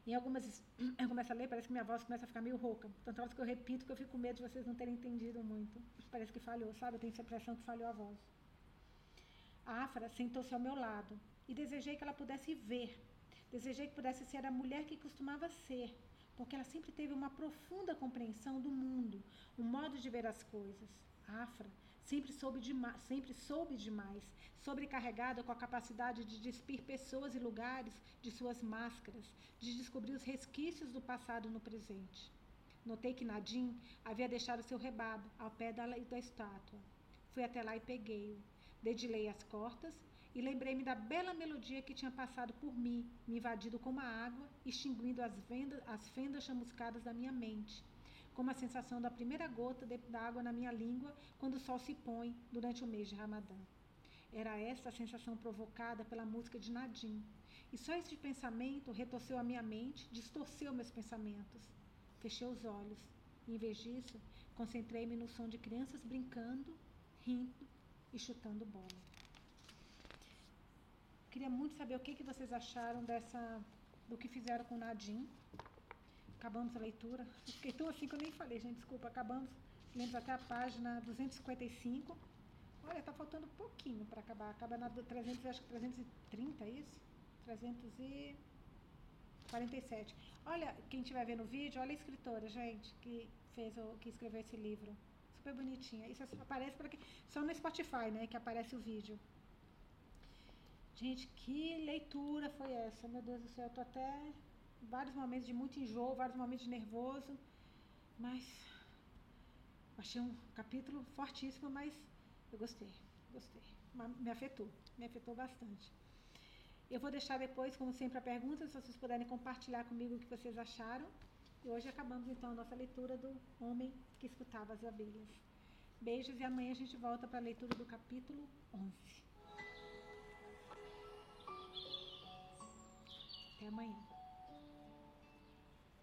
Em algumas, eu começo a ler, parece que minha voz começa a ficar meio rouca. Tanto horas que eu repito que eu fico com medo de vocês não terem entendido muito. Parece que falhou, sabe? Eu tenho essa impressão que falhou a voz. A Afra sentou-se ao meu lado e desejei que ela pudesse ver. Desejei que pudesse ser a mulher que costumava ser, porque ela sempre teve uma profunda compreensão do mundo, um modo de ver as coisas. A Afra sempre soube, demais, sempre soube demais, sobrecarregada com a capacidade de despir pessoas e lugares de suas máscaras, de descobrir os resquícios do passado no presente. Notei que Nadim havia deixado seu rebabo ao pé da, da estátua. Fui até lá e peguei-o. Dedilei as cortas e lembrei-me da bela melodia que tinha passado por mim, me invadido como a água, extinguindo as, vendas, as fendas chamuscadas da minha mente como a sensação da primeira gota da água na minha língua quando o sol se põe durante o mês de Ramadã. Era essa a sensação provocada pela música de Nadim. E só esse pensamento retorceu a minha mente, distorceu meus pensamentos. Fechei os olhos e, em vez disso, concentrei-me no som de crianças brincando, rindo e chutando bola. Queria muito saber o que, que vocês acharam dessa do que fizeram com Nadim acabamos a leitura. Fiquei tão assim que eu nem falei, gente, desculpa. Acabamos, lemos até a página 255. Olha, tá faltando pouquinho para acabar. Acaba na 300, acho que 330, é isso? 347. Olha, quem estiver vendo o vídeo, olha a escritora, gente, que fez o, que escreveu esse livro. Super bonitinha. Isso aparece para só no Spotify, né, que aparece o vídeo. Gente, que leitura foi essa? Meu Deus do céu, eu tô até vários momentos de muito enjoo, vários momentos de nervoso, mas achei um capítulo fortíssimo, mas eu gostei, gostei. Me afetou, me afetou bastante. Eu vou deixar depois, como sempre, a pergunta, se vocês puderem compartilhar comigo o que vocês acharam. E hoje acabamos então a nossa leitura do homem que escutava as abelhas. Beijos e amanhã a gente volta para a leitura do capítulo 11. Até amanhã.